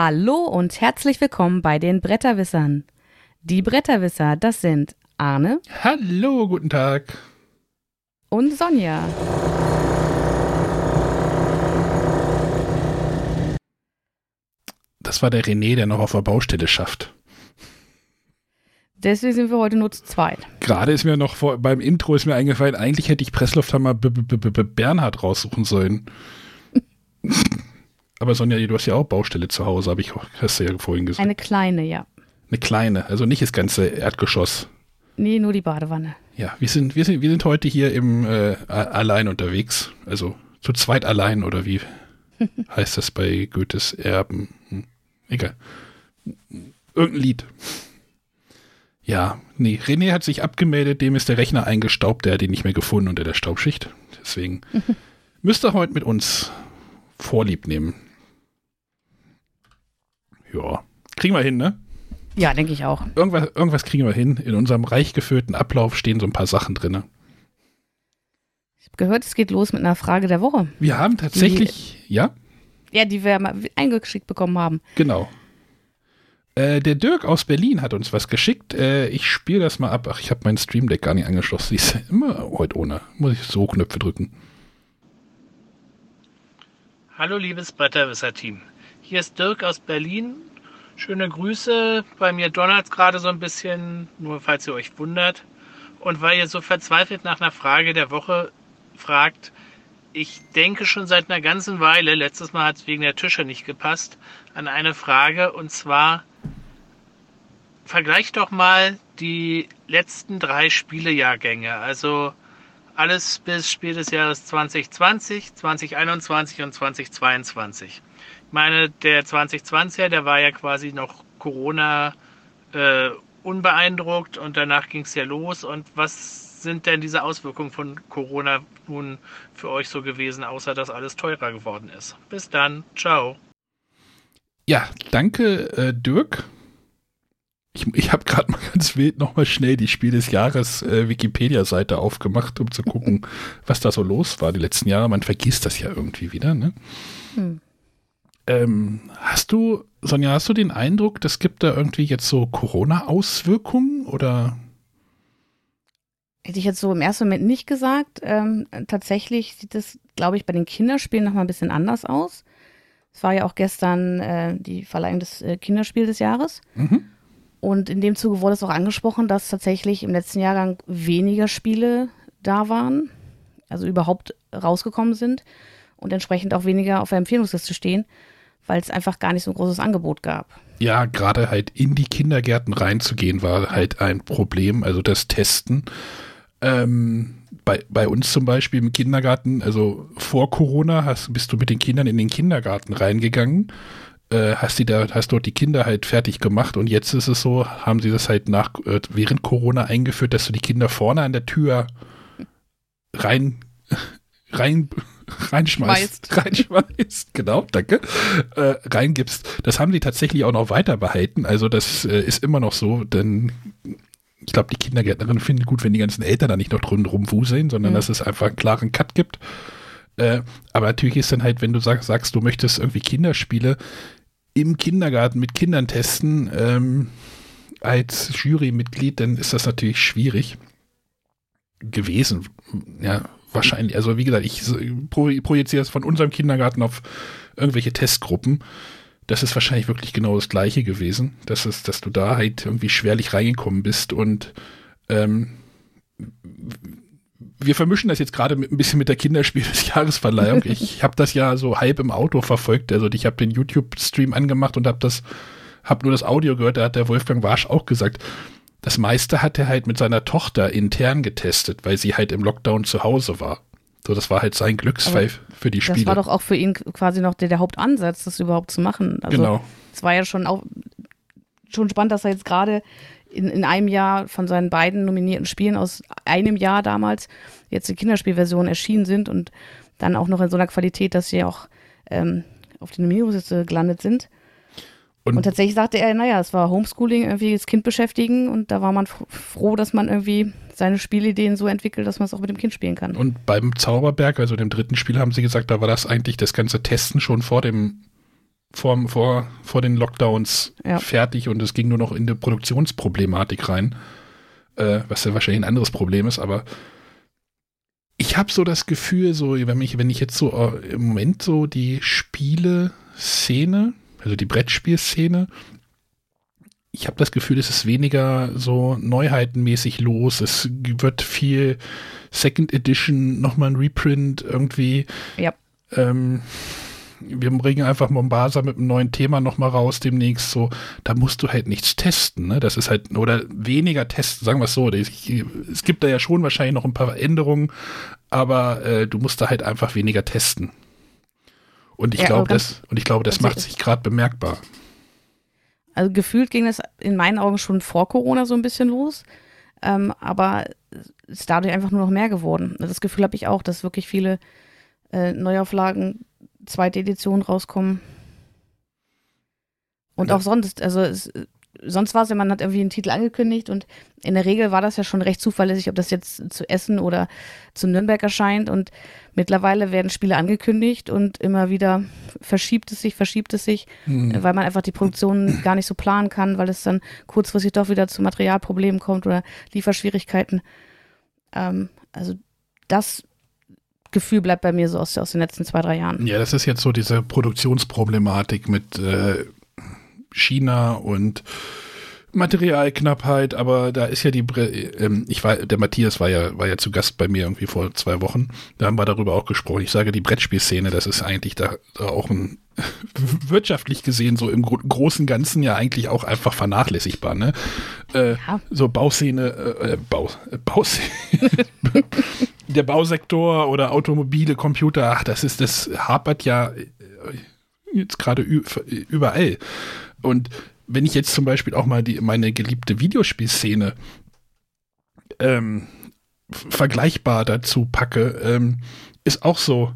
Hallo und herzlich willkommen bei den Bretterwissern. Die Bretterwisser, das sind Arne. Hallo, guten Tag. Und Sonja. Das war der René, der noch auf der Baustelle schafft. Deswegen sind wir heute nur zu zweit. Gerade ist mir noch vor, beim Intro ist mir eingefallen, eigentlich hätte ich Presslufthammer B -B -B Bernhard raussuchen sollen. Aber Sonja, du hast ja auch Baustelle zu Hause, habe ich hast du ja vorhin gesagt. Eine kleine, ja. Eine kleine, also nicht das ganze Erdgeschoss. Nee, nur die Badewanne. Ja, wir sind, wir sind, wir sind heute hier im äh, allein unterwegs. Also zu zweit allein oder wie heißt das bei Goethes Erben? Hm, egal. Irgendein Lied. Ja, nee, René hat sich abgemeldet, dem ist der Rechner eingestaubt, der hat ihn nicht mehr gefunden unter der Staubschicht. Deswegen müsst ihr heute mit uns Vorlieb nehmen. Ja, kriegen wir hin, ne? Ja, denke ich auch. Irgendwas, irgendwas kriegen wir hin. In unserem reich gefüllten Ablauf stehen so ein paar Sachen drin. Ich habe gehört, es geht los mit einer Frage der Woche. Wir haben tatsächlich, die, ja? Ja, die wir mal eingeschickt bekommen haben. Genau. Äh, der Dirk aus Berlin hat uns was geschickt. Äh, ich spiele das mal ab. Ach, ich habe mein Stream Deck gar nicht angeschlossen. Ich ist immer heute ohne. Muss ich so Knöpfe drücken. Hallo liebes Bretterwisser-Team. Hier ist Dirk aus Berlin. Schöne Grüße. Bei mir donnert es gerade so ein bisschen, nur falls ihr euch wundert. Und weil ihr so verzweifelt nach einer Frage der Woche fragt, ich denke schon seit einer ganzen Weile, letztes Mal hat es wegen der Tische nicht gepasst, an eine Frage und zwar vergleicht doch mal die letzten drei Spielejahrgänge, also alles bis Spiel des Jahres 2020, 2021 und 2022. Ich meine, der 2020er, der war ja quasi noch Corona äh, unbeeindruckt und danach ging es ja los. Und was sind denn diese Auswirkungen von Corona nun für euch so gewesen, außer dass alles teurer geworden ist? Bis dann, ciao. Ja, danke, äh, Dirk. Ich, ich habe gerade mal ganz wild nochmal schnell die Spiel des Jahres äh, Wikipedia-Seite aufgemacht, um zu gucken, was da so los war die letzten Jahre. Man vergisst das ja irgendwie wieder, ne? Hm. Ähm, hast du, Sonja, hast du den Eindruck, das gibt da irgendwie jetzt so Corona-Auswirkungen oder? Hätte ich jetzt so im ersten Moment nicht gesagt. Ähm, tatsächlich sieht es, glaube ich, bei den Kinderspielen nochmal ein bisschen anders aus. Es war ja auch gestern äh, die Verleihung des äh, Kinderspiels des Jahres. Mhm. Und in dem Zuge wurde es auch angesprochen, dass tatsächlich im letzten Jahrgang weniger Spiele da waren, also überhaupt rausgekommen sind und entsprechend auch weniger auf der Empfehlungsliste stehen, weil es einfach gar nicht so ein großes Angebot gab. Ja, gerade halt in die Kindergärten reinzugehen war halt ein Problem, also das Testen. Ähm, bei, bei uns zum Beispiel im Kindergarten, also vor Corona hast, bist du mit den Kindern in den Kindergarten reingegangen äh, hast, die da, hast dort die Kinder halt fertig gemacht und jetzt ist es so, haben sie das halt nach, äh, während Corona eingeführt, dass du die Kinder vorne an der Tür rein, rein, reinschmeißt, reinschmeißt, genau, danke, äh, reingibst. Das haben sie tatsächlich auch noch weiter behalten. Also das äh, ist immer noch so, denn ich glaube, die Kindergärtnerinnen finden gut, wenn die ganzen Eltern da nicht noch drin rumwuseln, sondern mhm. dass es einfach einen klaren Cut gibt. Äh, aber natürlich ist dann halt, wenn du sag, sagst, du möchtest irgendwie Kinderspiele, im Kindergarten mit Kindern testen ähm, als Jurymitglied, dann ist das natürlich schwierig gewesen. Ja, wahrscheinlich. Also wie gesagt, ich projiziere es von unserem Kindergarten auf irgendwelche Testgruppen. Das ist wahrscheinlich wirklich genau das Gleiche gewesen. Das ist, dass du da halt irgendwie schwerlich reingekommen bist und ähm, wir vermischen das jetzt gerade ein bisschen mit der Kinderspiel des Jahresverleihung. Ich habe das ja so halb im Auto verfolgt. Also ich habe den YouTube-Stream angemacht und habe das, habe nur das Audio gehört. Da hat der Wolfgang Warsch auch gesagt, das meiste hat er halt mit seiner Tochter intern getestet, weil sie halt im Lockdown zu Hause war. So, das war halt sein Glücksfall Aber für die Spiele. Das war doch auch für ihn quasi noch der, der Hauptansatz, das überhaupt zu machen. Also, genau. Es war ja schon auch schon spannend, dass er jetzt gerade in, in einem Jahr von seinen beiden nominierten Spielen aus einem Jahr damals jetzt die Kinderspielversion erschienen sind und dann auch noch in so einer Qualität, dass sie auch ähm, auf die Nominierungsliste gelandet sind. Und, und, tatsächlich sagte er, naja, es war Homeschooling, irgendwie das Kind beschäftigen und da war man froh, dass man irgendwie seine Spielideen so entwickelt, dass man es auch mit dem Kind spielen kann. Und beim Zauberberg, also dem dritten Spiel, haben sie gesagt, da war das eigentlich das ganze Testen schon vor dem vor, vor, vor den Lockdowns ja. fertig und es ging nur noch in die Produktionsproblematik rein, äh, was ja wahrscheinlich ein anderes Problem ist, aber ich habe so das Gefühl, so wenn ich, wenn ich jetzt so äh, im Moment so die Spiele-Szene, also die Brettspielszene, ich habe das Gefühl, es ist weniger so neuheitenmäßig los. Es wird viel Second Edition, nochmal ein Reprint irgendwie. Ja. Ähm, wir bringen einfach Mombasa mit einem neuen Thema nochmal raus demnächst. So, da musst du halt nichts testen, ne? Das ist halt, oder weniger testen, sagen wir es so. Es gibt da ja schon wahrscheinlich noch ein paar Änderungen, aber äh, du musst da halt einfach weniger testen. Und ich ja, glaube, das, und ich glaube, das macht sich gerade bemerkbar. Also gefühlt ging das in meinen Augen schon vor Corona so ein bisschen los. Ähm, aber es ist dadurch einfach nur noch mehr geworden. Das Gefühl habe ich auch, dass wirklich viele äh, Neuauflagen zweite Edition rauskommen. Und ja. auch sonst, also es, sonst war es ja, man hat irgendwie einen Titel angekündigt und in der Regel war das ja schon recht zuverlässig, ob das jetzt zu Essen oder zu Nürnberg erscheint. Und mittlerweile werden Spiele angekündigt und immer wieder verschiebt es sich, verschiebt es sich, mhm. weil man einfach die Produktion gar nicht so planen kann, weil es dann kurzfristig doch wieder zu Materialproblemen kommt oder Lieferschwierigkeiten. Ähm, also das Gefühl bleibt bei mir so aus, aus den letzten zwei, drei Jahren. Ja, das ist jetzt so diese Produktionsproblematik mit äh, China und Materialknappheit, aber da ist ja die, ähm, ich war, der Matthias war ja, war ja zu Gast bei mir irgendwie vor zwei Wochen. Da haben wir darüber auch gesprochen. Ich sage, die Brettspielszene, das ist eigentlich da, da auch ein, wirtschaftlich gesehen so im großen Ganzen ja eigentlich auch einfach vernachlässigbar, ne? Äh, ja. So Bauszene, äh, äh Bau, äh, Bauszene, der Bausektor oder Automobile, Computer, ach, das ist, das hapert ja äh, jetzt gerade überall. Und wenn ich jetzt zum Beispiel auch mal die, meine geliebte Videospielszene ähm, vergleichbar dazu packe, ähm, ist auch so,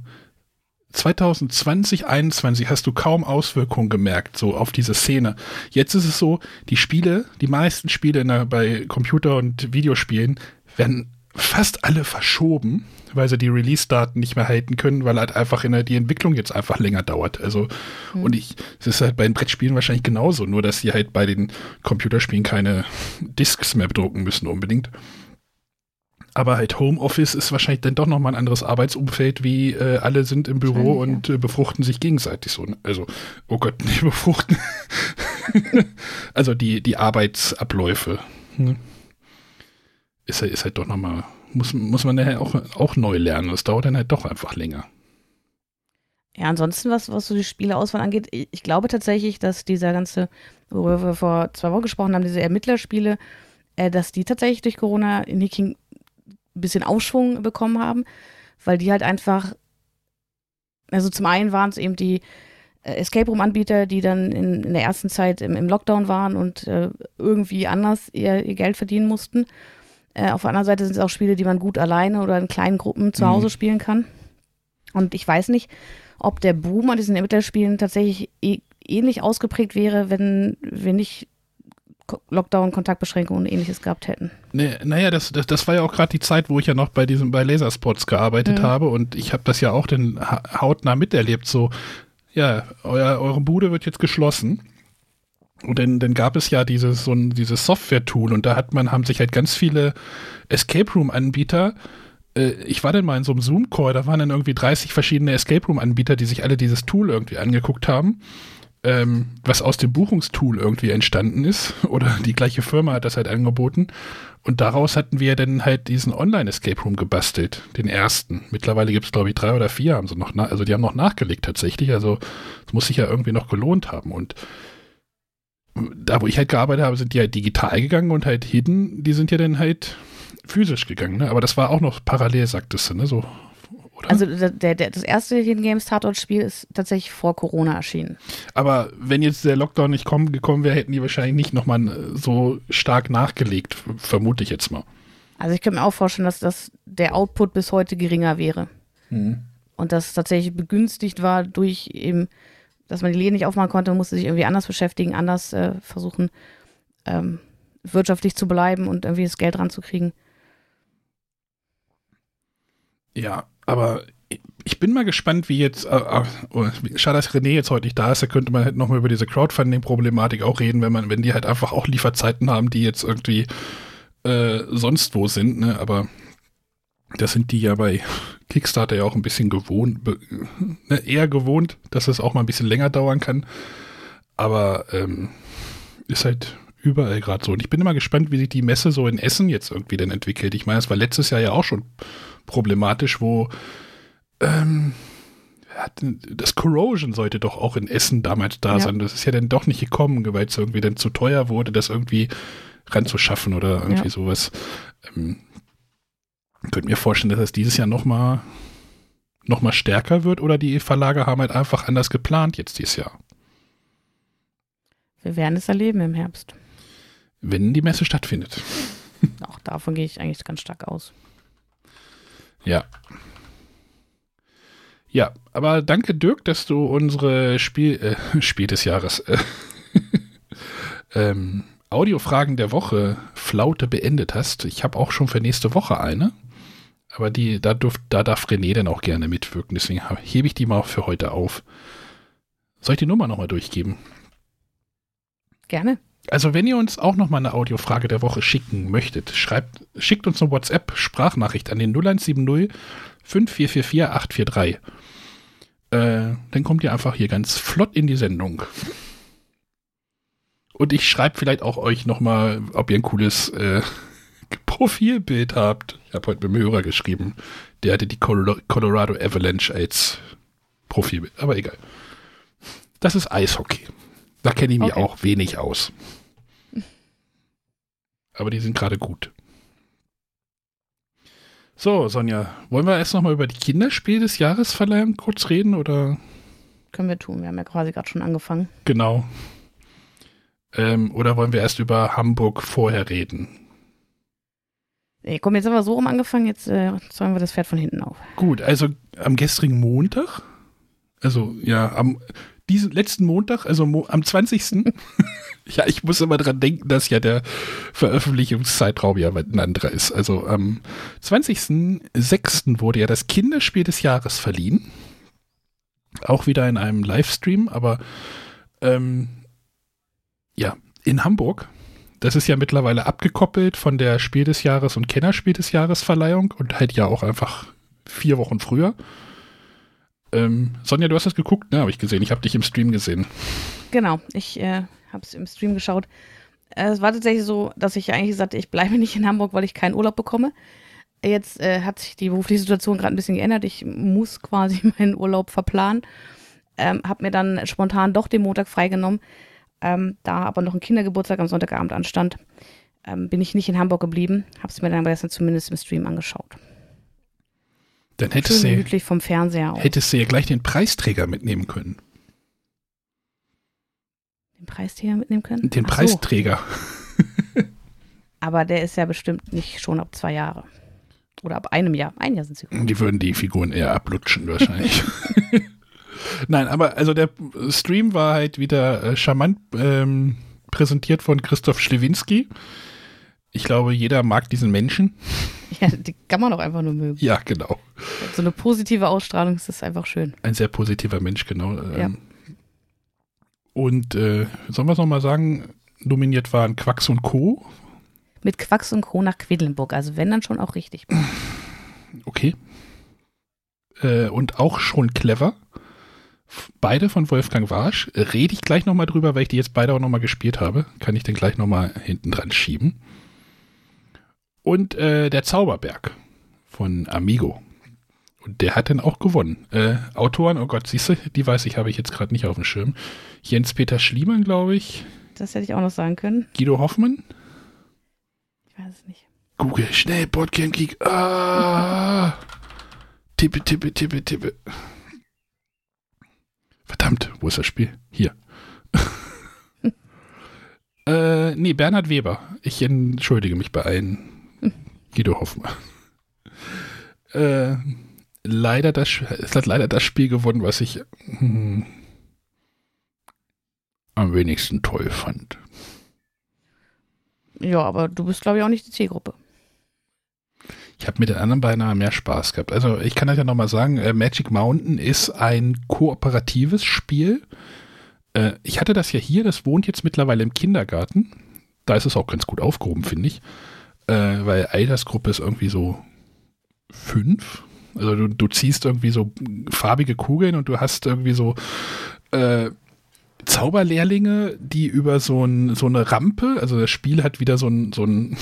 2020, 2021 hast du kaum Auswirkungen gemerkt, so auf diese Szene. Jetzt ist es so, die Spiele, die meisten Spiele der, bei Computer- und Videospielen werden fast alle verschoben, weil sie die Release-Daten nicht mehr halten können, weil halt einfach in der, die Entwicklung jetzt einfach länger dauert. Also, mhm. und ich, es ist halt bei den Brettspielen wahrscheinlich genauso, nur dass sie halt bei den Computerspielen keine Discs mehr bedrucken müssen unbedingt. Aber halt Homeoffice ist wahrscheinlich dann doch nochmal ein anderes Arbeitsumfeld, wie äh, alle sind im Büro und äh, befruchten sich gegenseitig so. Ne? Also, oh Gott, nicht befruchten. also die, die Arbeitsabläufe. Hm ist, ist halt doch nochmal, muss, muss man ja auch, auch neu lernen. Das dauert dann halt doch einfach länger. Ja, ansonsten, was, was so die Spieleauswahl angeht, ich, ich glaube tatsächlich, dass dieser ganze, worüber wir vor zwei Wochen gesprochen haben, diese Ermittlerspiele, äh, dass die tatsächlich durch Corona in Hiking ein bisschen Aufschwung bekommen haben, weil die halt einfach, also zum einen waren es eben die äh, Escape Room-Anbieter, die dann in, in, der ersten Zeit im, im Lockdown waren und äh, irgendwie anders ihr, ihr Geld verdienen mussten. Äh, auf der anderen Seite sind es auch Spiele, die man gut alleine oder in kleinen Gruppen zu Hause mhm. spielen kann. Und ich weiß nicht, ob der Boom an diesen Ermittlerspielen tatsächlich e ähnlich ausgeprägt wäre, wenn wir nicht Lockdown, Kontaktbeschränkungen und ähnliches gehabt hätten. Nee, naja, das, das, das war ja auch gerade die Zeit, wo ich ja noch bei diesem bei Laserspots gearbeitet mhm. habe und ich habe das ja auch den hautnah miterlebt. So, ja, euer, eure Bude wird jetzt geschlossen. Und dann, dann gab es ja dieses, so ein, dieses Software-Tool und da hat man, haben sich halt ganz viele Escape Room-Anbieter äh, ich war dann mal in so einem Zoom-Call, da waren dann irgendwie 30 verschiedene Escape Room-Anbieter, die sich alle dieses Tool irgendwie angeguckt haben, ähm, was aus dem Buchungstool irgendwie entstanden ist. Oder die gleiche Firma hat das halt angeboten. Und daraus hatten wir dann halt diesen Online-Escape Room gebastelt, den ersten. Mittlerweile gibt es, glaube ich, drei oder vier haben sie noch, also die haben noch nachgelegt tatsächlich. Also es muss sich ja irgendwie noch gelohnt haben. Und da, wo ich halt gearbeitet habe, sind die halt digital gegangen und halt Hidden, die sind ja dann halt physisch gegangen, ne? Aber das war auch noch parallel, sagtest du, ne? So, oder? Also der, der, das erste Hidden Games Tatort-Spiel ist tatsächlich vor Corona erschienen. Aber wenn jetzt der Lockdown nicht kommen, gekommen wäre, hätten die wahrscheinlich nicht nochmal so stark nachgelegt, vermute ich jetzt mal. Also ich könnte mir auch vorstellen, dass das der Output bis heute geringer wäre. Mhm. Und das tatsächlich begünstigt war durch eben dass man die Läden nicht aufmachen konnte, musste sich irgendwie anders beschäftigen, anders äh, versuchen, ähm, wirtschaftlich zu bleiben und irgendwie das Geld ranzukriegen. Ja, aber ich bin mal gespannt, wie jetzt, äh, äh, oh, schade, dass René jetzt heute nicht da ist, da könnte man halt nochmal über diese Crowdfunding-Problematik auch reden, wenn man, wenn die halt einfach auch Lieferzeiten haben, die jetzt irgendwie äh, sonst wo sind, ne? Aber das sind die ja bei Kickstarter ja auch ein bisschen gewohnt, ne, eher gewohnt, dass es auch mal ein bisschen länger dauern kann. Aber ähm, ist halt überall gerade so. Und ich bin immer gespannt, wie sich die Messe so in Essen jetzt irgendwie denn entwickelt. Ich meine, es war letztes Jahr ja auch schon problematisch, wo ähm, das Corrosion sollte doch auch in Essen damals da ja. sein. Das ist ja dann doch nicht gekommen, weil es irgendwie dann zu teuer wurde, das irgendwie ranzuschaffen oder irgendwie ja. sowas. Ähm, könnte mir vorstellen, dass es dieses Jahr noch mal, noch mal stärker wird oder die Verlage haben halt einfach anders geplant jetzt dieses Jahr. Wir werden es erleben im Herbst. Wenn die Messe stattfindet. Auch davon gehe ich eigentlich ganz stark aus. Ja. Ja, aber danke Dirk, dass du unsere Spiel, äh, Spiel des Jahres, äh, ähm, Audiofragen der Woche Flaute beendet hast. Ich habe auch schon für nächste Woche eine. Aber die, da, dürft, da darf René dann auch gerne mitwirken. Deswegen hebe ich die mal für heute auf. Soll ich die Nummer nochmal durchgeben? Gerne. Also wenn ihr uns auch nochmal eine Audiofrage der Woche schicken möchtet, schreibt, schickt uns eine WhatsApp-Sprachnachricht an den 0170 5444 843. Äh, dann kommt ihr einfach hier ganz flott in die Sendung. Und ich schreibe vielleicht auch euch nochmal, ob ihr ein cooles äh, Profilbild habt. Ich habe heute mit dem Hörer geschrieben. Der hatte die Colorado Avalanche als Profilbild. Aber egal. Das ist Eishockey. Da kenne ich mich okay. auch wenig aus. Aber die sind gerade gut. So, Sonja, wollen wir erst nochmal über die Kinderspiele des Jahresverleihung kurz reden oder? Können wir tun, wir haben ja quasi gerade schon angefangen. Genau. Ähm, oder wollen wir erst über Hamburg vorher reden? Nee, komm, jetzt haben wir so rum angefangen, jetzt äh, zäumen wir das Pferd von hinten auf. Gut, also am gestrigen Montag, also ja, am diesen letzten Montag, also mo am 20. ja, ich muss immer dran denken, dass ja der Veröffentlichungszeitraum ja ein anderer ist. Also am 20.06. wurde ja das Kinderspiel des Jahres verliehen. Auch wieder in einem Livestream, aber ähm, ja, in Hamburg. Das ist ja mittlerweile abgekoppelt von der Spiel des Jahres und Kennerspiel des Jahres Verleihung und halt ja auch einfach vier Wochen früher. Ähm, Sonja, du hast das geguckt, ne? Habe ich gesehen. Ich habe dich im Stream gesehen. Genau, ich äh, habe es im Stream geschaut. Äh, es war tatsächlich so, dass ich eigentlich gesagt ich bleibe nicht in Hamburg, weil ich keinen Urlaub bekomme. Jetzt äh, hat sich die berufliche Situation gerade ein bisschen geändert. Ich muss quasi meinen Urlaub verplanen. Ähm, habe mir dann spontan doch den Montag freigenommen ähm, da aber noch ein Kindergeburtstag am Sonntagabend anstand, ähm, bin ich nicht in Hamburg geblieben, habe es mir dann aber zumindest im Stream angeschaut. Dann hättest Schön du vom Fernseher aus. Hättest du ja gleich den Preisträger mitnehmen können. Den Preisträger mitnehmen können? Den Ach Preisträger. So. aber der ist ja bestimmt nicht schon ab zwei Jahre. Oder ab einem Jahr. Ein Jahr sind sie. Die würden die Figuren eher ablutschen wahrscheinlich. Nein, aber also der Stream war halt wieder äh, charmant ähm, präsentiert von Christoph Schlewinski. Ich glaube, jeder mag diesen Menschen. Ja, die kann man auch einfach nur mögen. Ja, genau. So eine positive Ausstrahlung das ist einfach schön. Ein sehr positiver Mensch, genau. Ähm, ja. Und äh, sollen wir es nochmal sagen, nominiert waren Quacks und Co. Mit Quacks und Co. nach Quedlinburg, also wenn dann schon auch richtig. Okay. Äh, und auch schon clever beide von Wolfgang Warsch. Rede ich gleich nochmal drüber, weil ich die jetzt beide auch nochmal gespielt habe. Kann ich den gleich nochmal hinten dran schieben. Und äh, der Zauberberg von Amigo. Und der hat dann auch gewonnen. Äh, Autoren, oh Gott, siehst du, die weiß ich, habe ich jetzt gerade nicht auf dem Schirm. Jens-Peter Schliemann, glaube ich. Das hätte ich auch noch sagen können. Guido Hoffmann. Ich weiß es nicht. Google, schnell, Boardgame Geek. Ah. Tippe, tippe, tippe, tippe. Verdammt, wo ist das Spiel? Hier. äh, nee, Bernhard Weber. Ich entschuldige mich bei allen. Guido Hoffmann. Äh, leider das, es hat leider das Spiel gewonnen, was ich hm, am wenigsten toll fand. Ja, aber du bist, glaube ich, auch nicht die Zielgruppe. Ich habe mit den anderen beinahe mehr Spaß gehabt. Also ich kann das ja nochmal sagen, äh, Magic Mountain ist ein kooperatives Spiel. Äh, ich hatte das ja hier, das wohnt jetzt mittlerweile im Kindergarten. Da ist es auch ganz gut aufgehoben, finde ich. Äh, weil Altersgruppe ist irgendwie so fünf. Also du, du ziehst irgendwie so farbige Kugeln und du hast irgendwie so äh, Zauberlehrlinge, die über so, ein, so eine Rampe, also das Spiel hat wieder so ein, so ein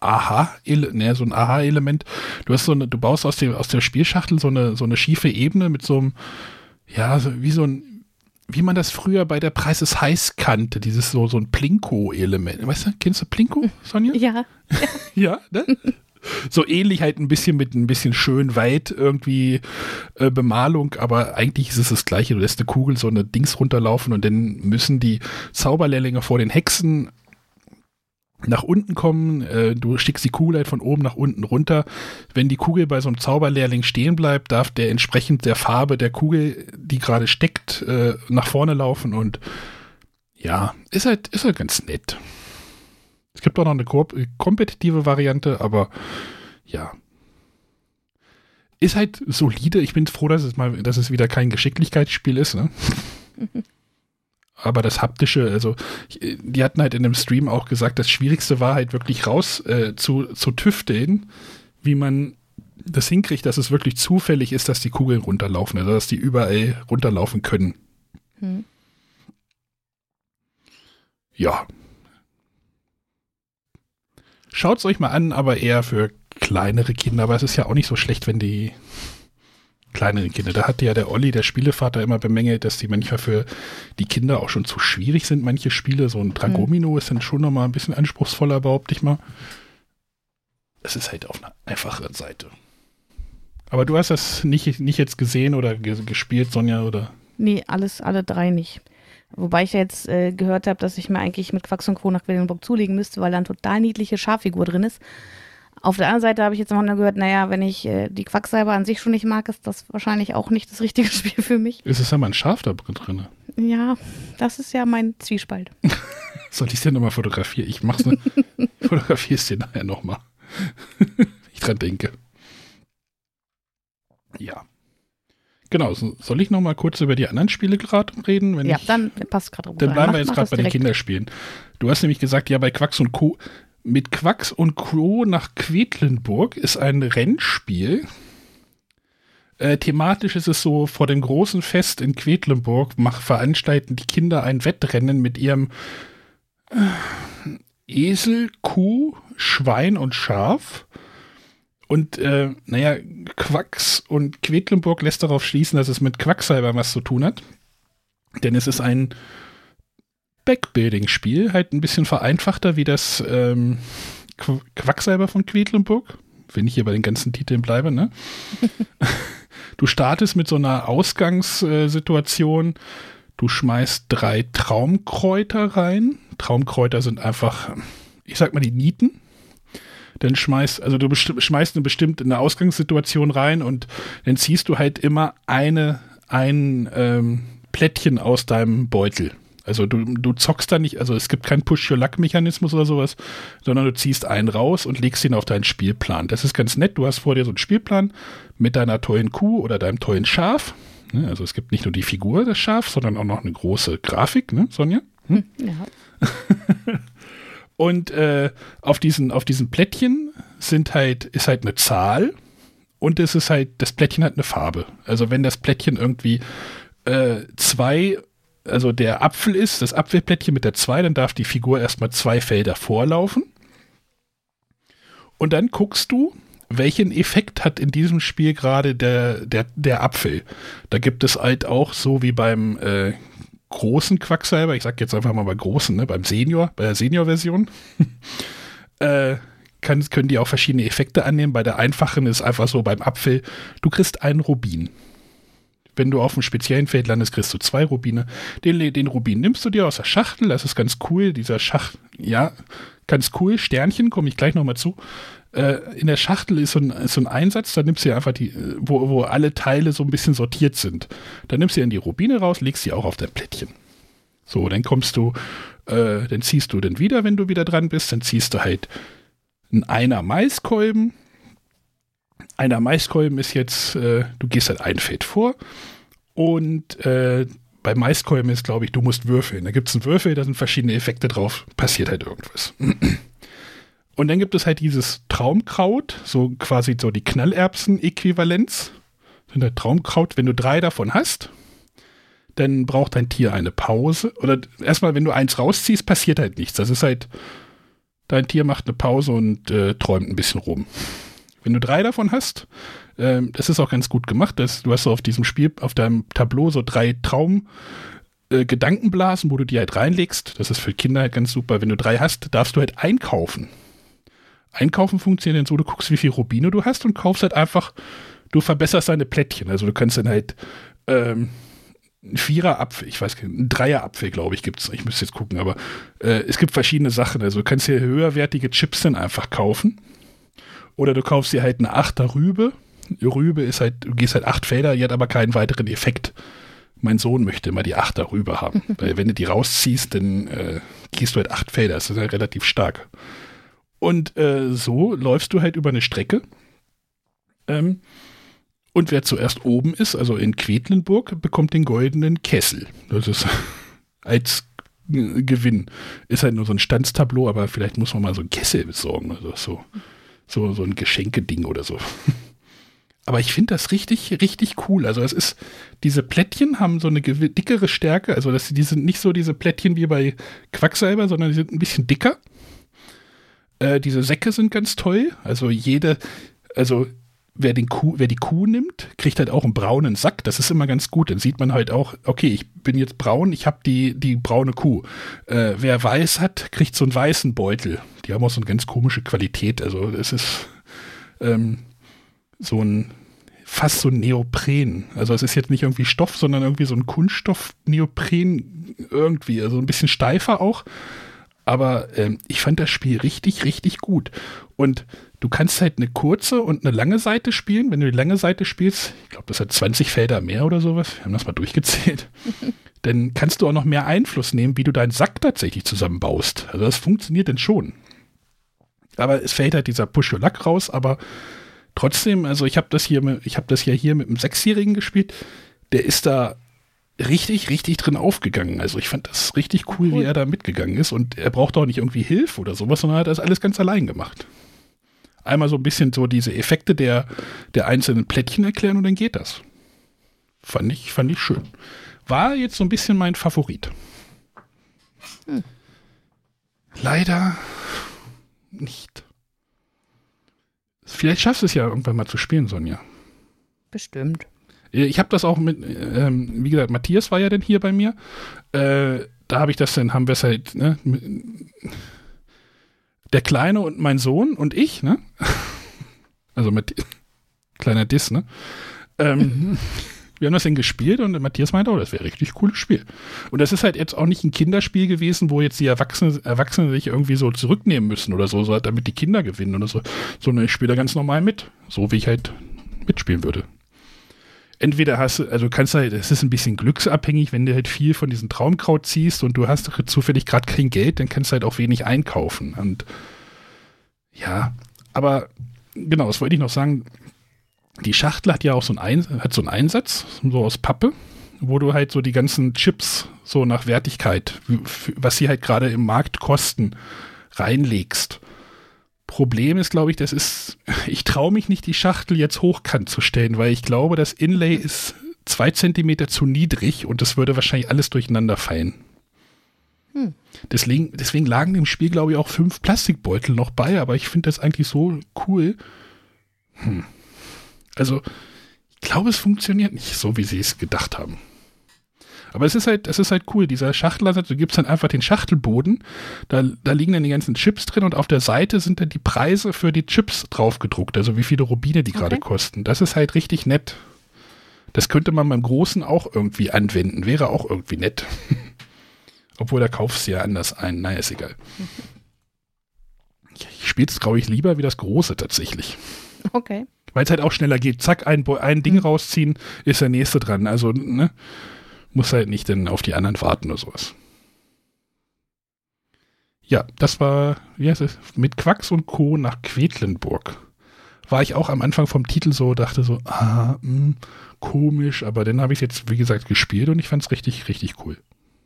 Aha, ne, so ein Aha-Element. Du hast so eine, du baust aus dem, aus der Spielschachtel so eine, so eine schiefe Ebene mit so einem, ja, so, wie so ein, wie man das früher bei der Preis ist heiß kannte, dieses so, so ein Plinko-Element. Weißt du, kennst du Plinko, Sonja? Ja. ja, ne? so ähnlich halt ein bisschen mit ein bisschen schön weit irgendwie äh, Bemalung, aber eigentlich ist es das gleiche. Du lässt eine Kugel so eine Dings runterlaufen und dann müssen die Zauberlehrlinge vor den Hexen nach unten kommen, äh, du schickst die Kugel halt von oben nach unten runter. Wenn die Kugel bei so einem Zauberlehrling stehen bleibt, darf der entsprechend der Farbe der Kugel, die gerade steckt, äh, nach vorne laufen und ja, ist halt, ist halt ganz nett. Es gibt auch noch eine kompetitive Variante, aber ja. Ist halt solide. Ich bin froh, dass es mal, dass es wieder kein Geschicklichkeitsspiel ist, ne? aber das haptische, also die hatten halt in dem Stream auch gesagt, das Schwierigste war halt wirklich raus äh, zu, zu tüfteln, wie man das hinkriegt, dass es wirklich zufällig ist, dass die Kugeln runterlaufen, also dass die überall runterlaufen können. Hm. Ja. Schaut es euch mal an, aber eher für kleinere Kinder, aber es ist ja auch nicht so schlecht, wenn die kleineren Kinder. Da hatte ja der Olli, der Spielevater, immer bemängelt, dass die manchmal für die Kinder auch schon zu schwierig sind, manche Spiele. So ein Dragomino mhm. ist dann schon nochmal ein bisschen anspruchsvoller, behaupte ich mal. Es ist halt auf einer einfacheren Seite. Aber du hast das nicht, nicht jetzt gesehen oder gespielt, Sonja, oder? Nee, alles, alle drei nicht. Wobei ich jetzt äh, gehört habe, dass ich mir eigentlich mit Quacks und Co. nach Quedlinburg zulegen müsste, weil da eine total niedliche Schaffigur drin ist. Auf der anderen Seite habe ich jetzt noch gehört, naja, wenn ich äh, die Quacksalber an sich schon nicht mag, ist das wahrscheinlich auch nicht das richtige Spiel für mich. Ist es ja mal ein Schaf da drin? Ja, das ist ja mein Zwiespalt. Soll ich es dir nochmal fotografieren? Ich mach's ne? fotografiere es dir nachher nochmal. ich dran denke. Ja. Genau, soll ich nochmal kurz über die anderen Spiele gerade reden? ja, ich, dann passt gerade. Dann bleiben wir jetzt gerade bei den Kinderspielen. Du hast nämlich gesagt, ja, bei Quacks und Co mit Quacks und Crow nach Quedlinburg ist ein Rennspiel. Äh, thematisch ist es so, vor dem großen Fest in Quedlinburg mach, veranstalten die Kinder ein Wettrennen mit ihrem äh, Esel, Kuh, Schwein und Schaf. Und äh, naja, Quacks und Quedlinburg lässt darauf schließen, dass es mit Quacksalber was zu tun hat. Denn es ist ein Backbuilding-Spiel, halt ein bisschen vereinfachter wie das ähm, Quacksalber von Quedlinburg, wenn ich hier bei den ganzen Titeln bleibe, ne? du startest mit so einer Ausgangssituation, du schmeißt drei Traumkräuter rein. Traumkräuter sind einfach, ich sag mal, die Nieten. Dann schmeißt, also du schmeißt eine bestimmte eine Ausgangssituation rein und dann ziehst du halt immer eine, ein ähm, Plättchen aus deinem Beutel. Also du, du zockst da nicht, also es gibt keinen Push-Your-Luck-Mechanismus oder sowas, sondern du ziehst einen raus und legst ihn auf deinen Spielplan. Das ist ganz nett. Du hast vor dir so einen Spielplan mit deiner tollen Kuh oder deinem tollen Schaf. Ne? Also es gibt nicht nur die Figur des Schafs, sondern auch noch eine große Grafik, ne, Sonja? Hm? Ja. und äh, auf diesen, auf diesen Plättchen sind halt, ist halt eine Zahl und es ist halt, das Plättchen hat eine Farbe. Also wenn das Plättchen irgendwie äh, zwei also der Apfel ist, das Apfelplättchen mit der 2, dann darf die Figur erstmal zwei Felder vorlaufen. Und dann guckst du, welchen Effekt hat in diesem Spiel gerade der, der, der Apfel. Da gibt es halt auch so wie beim äh, großen Quacksalber, ich sag jetzt einfach mal bei großen, ne, beim Senior, bei der Senior-Version, äh, kann, können die auch verschiedene Effekte annehmen. Bei der einfachen ist einfach so beim Apfel, du kriegst einen Rubin. Wenn du auf einem speziellen Feld landest, kriegst du zwei Rubine. Den, den Rubin nimmst du dir aus der Schachtel, das ist ganz cool. Dieser Schacht, ja, ganz cool. Sternchen, komme ich gleich nochmal zu. Äh, in der Schachtel ist so, ein, ist so ein Einsatz, da nimmst du einfach die, wo, wo alle Teile so ein bisschen sortiert sind. Da nimmst du dann die Rubine raus, legst sie auch auf dein Plättchen. So, dann kommst du, äh, dann ziehst du dann wieder, wenn du wieder dran bist, dann ziehst du halt einen Einer Maiskolben, einer Maiskolben ist jetzt, äh, du gehst halt ein Feld vor und äh, bei Maiskolben ist, glaube ich, du musst würfeln. Da gibt es einen Würfel, da sind verschiedene Effekte drauf, passiert halt irgendwas. Und dann gibt es halt dieses Traumkraut, so quasi so die Knallerbsen-Äquivalenz. Sind halt Traumkraut, wenn du drei davon hast, dann braucht dein Tier eine Pause. Oder erstmal, wenn du eins rausziehst, passiert halt nichts. Das ist halt, dein Tier macht eine Pause und äh, träumt ein bisschen rum. Wenn du drei davon hast, äh, das ist auch ganz gut gemacht. Das, du hast so auf diesem Spiel, auf deinem Tableau so drei Traum- äh, Gedankenblasen, wo du die halt reinlegst. Das ist für Kinder halt ganz super. Wenn du drei hast, darfst du halt einkaufen. Einkaufen funktioniert so, du guckst, wie viel Rubine du hast und kaufst halt einfach, du verbesserst deine Plättchen. Also du kannst dann halt ähm, Vierer-Apfel, ich weiß nicht, ein Dreier-Apfel, glaube ich, gibt es. Ich müsste jetzt gucken, aber äh, es gibt verschiedene Sachen. Also du kannst hier höherwertige Chips dann einfach kaufen. Oder du kaufst dir halt eine Achter Rübe. Rübe ist halt, du gehst halt acht Felder, die hat aber keinen weiteren Effekt. Mein Sohn möchte immer die Achter Rübe haben. weil wenn du die rausziehst, dann äh, gehst du halt acht Felder. Das ist halt relativ stark. Und äh, so läufst du halt über eine Strecke. Ähm, und wer zuerst oben ist, also in Quedlinburg, bekommt den goldenen Kessel. Das ist als Gewinn. Ist halt nur so ein Standstableau, aber vielleicht muss man mal so einen Kessel besorgen. Also so, so, so ein Geschenkeding oder so. Aber ich finde das richtig, richtig cool. Also es ist, diese Plättchen haben so eine dickere Stärke. Also das, die sind nicht so diese Plättchen wie bei Quacksalber, sondern die sind ein bisschen dicker. Äh, diese Säcke sind ganz toll. Also jede, also wer, den Kuh, wer die Kuh nimmt, kriegt halt auch einen braunen Sack. Das ist immer ganz gut. Dann sieht man halt auch, okay, ich bin jetzt braun, ich habe die, die braune Kuh. Äh, wer weiß hat, kriegt so einen weißen Beutel. Die haben auch so eine ganz komische Qualität. Also es ist ähm, so ein fast so ein Neopren. Also es ist jetzt nicht irgendwie Stoff, sondern irgendwie so ein Kunststoff-Neopren irgendwie. Also ein bisschen steifer auch. Aber ähm, ich fand das Spiel richtig, richtig gut. Und du kannst halt eine kurze und eine lange Seite spielen. Wenn du die lange Seite spielst, ich glaube, das hat 20 Felder mehr oder sowas. Wir haben das mal durchgezählt. dann kannst du auch noch mehr Einfluss nehmen, wie du deinen Sack tatsächlich zusammenbaust. Also das funktioniert dann schon. Aber es fällt halt dieser Push-Your-Luck raus, aber trotzdem, also ich habe das hier, ich habe das ja hier mit einem Sechsjährigen gespielt. Der ist da richtig, richtig drin aufgegangen. Also ich fand das richtig cool, cool, wie er da mitgegangen ist. Und er braucht auch nicht irgendwie Hilfe oder sowas, sondern er hat das alles ganz allein gemacht. Einmal so ein bisschen so diese Effekte der, der einzelnen Plättchen erklären und dann geht das. Fand ich, fand ich schön. War jetzt so ein bisschen mein Favorit. Hm. Leider nicht. Vielleicht schaffst du es ja irgendwann mal zu spielen, Sonja. Bestimmt. Äh, ich habe das auch mit, ähm, wie gesagt, Matthias war ja dann hier bei mir. Äh, da habe ich das dann, haben wir es halt, ne, der Kleine und mein Sohn und ich, ne? Also mit kleiner Diss, ne? Ähm, wir haben das dann gespielt und Matthias meinte, oh, das wäre richtig cooles Spiel. Und das ist halt jetzt auch nicht ein Kinderspiel gewesen, wo jetzt die Erwachsenen, Erwachsenen sich irgendwie so zurücknehmen müssen oder so, so damit die Kinder gewinnen oder so, sondern ich spiele da ganz normal mit. So wie ich halt mitspielen würde entweder hast du, also kannst du halt, es ist ein bisschen glücksabhängig, wenn du halt viel von diesem Traumkraut ziehst und du hast zufällig gerade kein Geld, dann kannst du halt auch wenig einkaufen. Und ja, aber genau, das wollte ich noch sagen. Die Schachtel hat ja auch so einen, Ein hat so einen Einsatz, so aus Pappe, wo du halt so die ganzen Chips so nach Wertigkeit, was sie halt gerade im Markt kosten, reinlegst. Problem ist, glaube ich, das ist, ich traue mich nicht, die Schachtel jetzt hochkant zu stellen, weil ich glaube, das Inlay ist zwei Zentimeter zu niedrig und das würde wahrscheinlich alles durcheinander fallen. Hm. Deswegen, deswegen lagen dem Spiel, glaube ich, auch fünf Plastikbeutel noch bei, aber ich finde das eigentlich so cool. Hm. Also, ich glaube, es funktioniert nicht so, wie sie es gedacht haben. Aber es ist halt, es ist halt cool, dieser Schachtelansatz, du gibst dann einfach den Schachtelboden, da, da liegen dann die ganzen Chips drin und auf der Seite sind dann die Preise für die Chips drauf gedruckt, also wie viele Rubine die okay. gerade kosten. Das ist halt richtig nett. Das könnte man beim Großen auch irgendwie anwenden, wäre auch irgendwie nett. Obwohl, da kaufst du ja anders ein. Naja, ist egal. Ich spiele es, glaube ich, lieber wie das Große tatsächlich. Okay. Weil es halt auch schneller geht. Zack, ein, ein Ding mhm. rausziehen, ist der nächste dran. Also, ne? Muss halt nicht dann auf die anderen warten oder sowas. Ja, das war, wie heißt es, mit Quacks und Co. nach Quedlinburg. war ich auch am Anfang vom Titel so, dachte so, ah, mh, hm, komisch, aber dann habe ich jetzt, wie gesagt, gespielt und ich fand es richtig, richtig cool.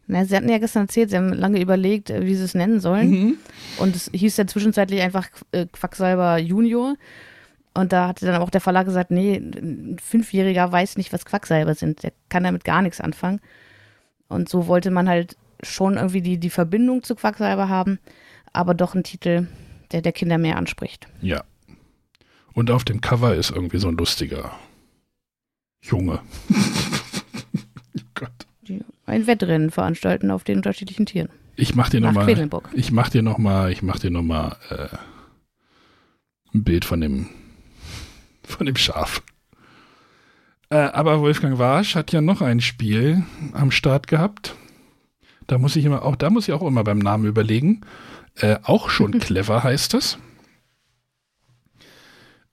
Na, sie hatten ja gestern erzählt, sie haben lange überlegt, äh, wie sie es nennen sollen. Mhm. Und es hieß ja zwischenzeitlich einfach äh, Quacksalber Junior. Und da hatte dann auch der Verlag gesagt, nee, ein Fünfjähriger weiß nicht, was Quacksalber sind. Der kann damit gar nichts anfangen. Und so wollte man halt schon irgendwie die, die Verbindung zu Quacksalber haben, aber doch ein Titel, der der Kinder mehr anspricht. Ja. Und auf dem Cover ist irgendwie so ein lustiger Junge. oh Gott. Ein Wettrennen veranstalten auf den unterschiedlichen Tieren. Ich mach dir nochmal. Ich mach dir nochmal, ich mach dir nochmal äh, ein Bild von dem von dem Schaf. Äh, aber Wolfgang Warsch hat ja noch ein Spiel am Start gehabt. Da muss ich immer auch, da muss ich auch immer beim Namen überlegen. Äh, auch schon clever heißt das.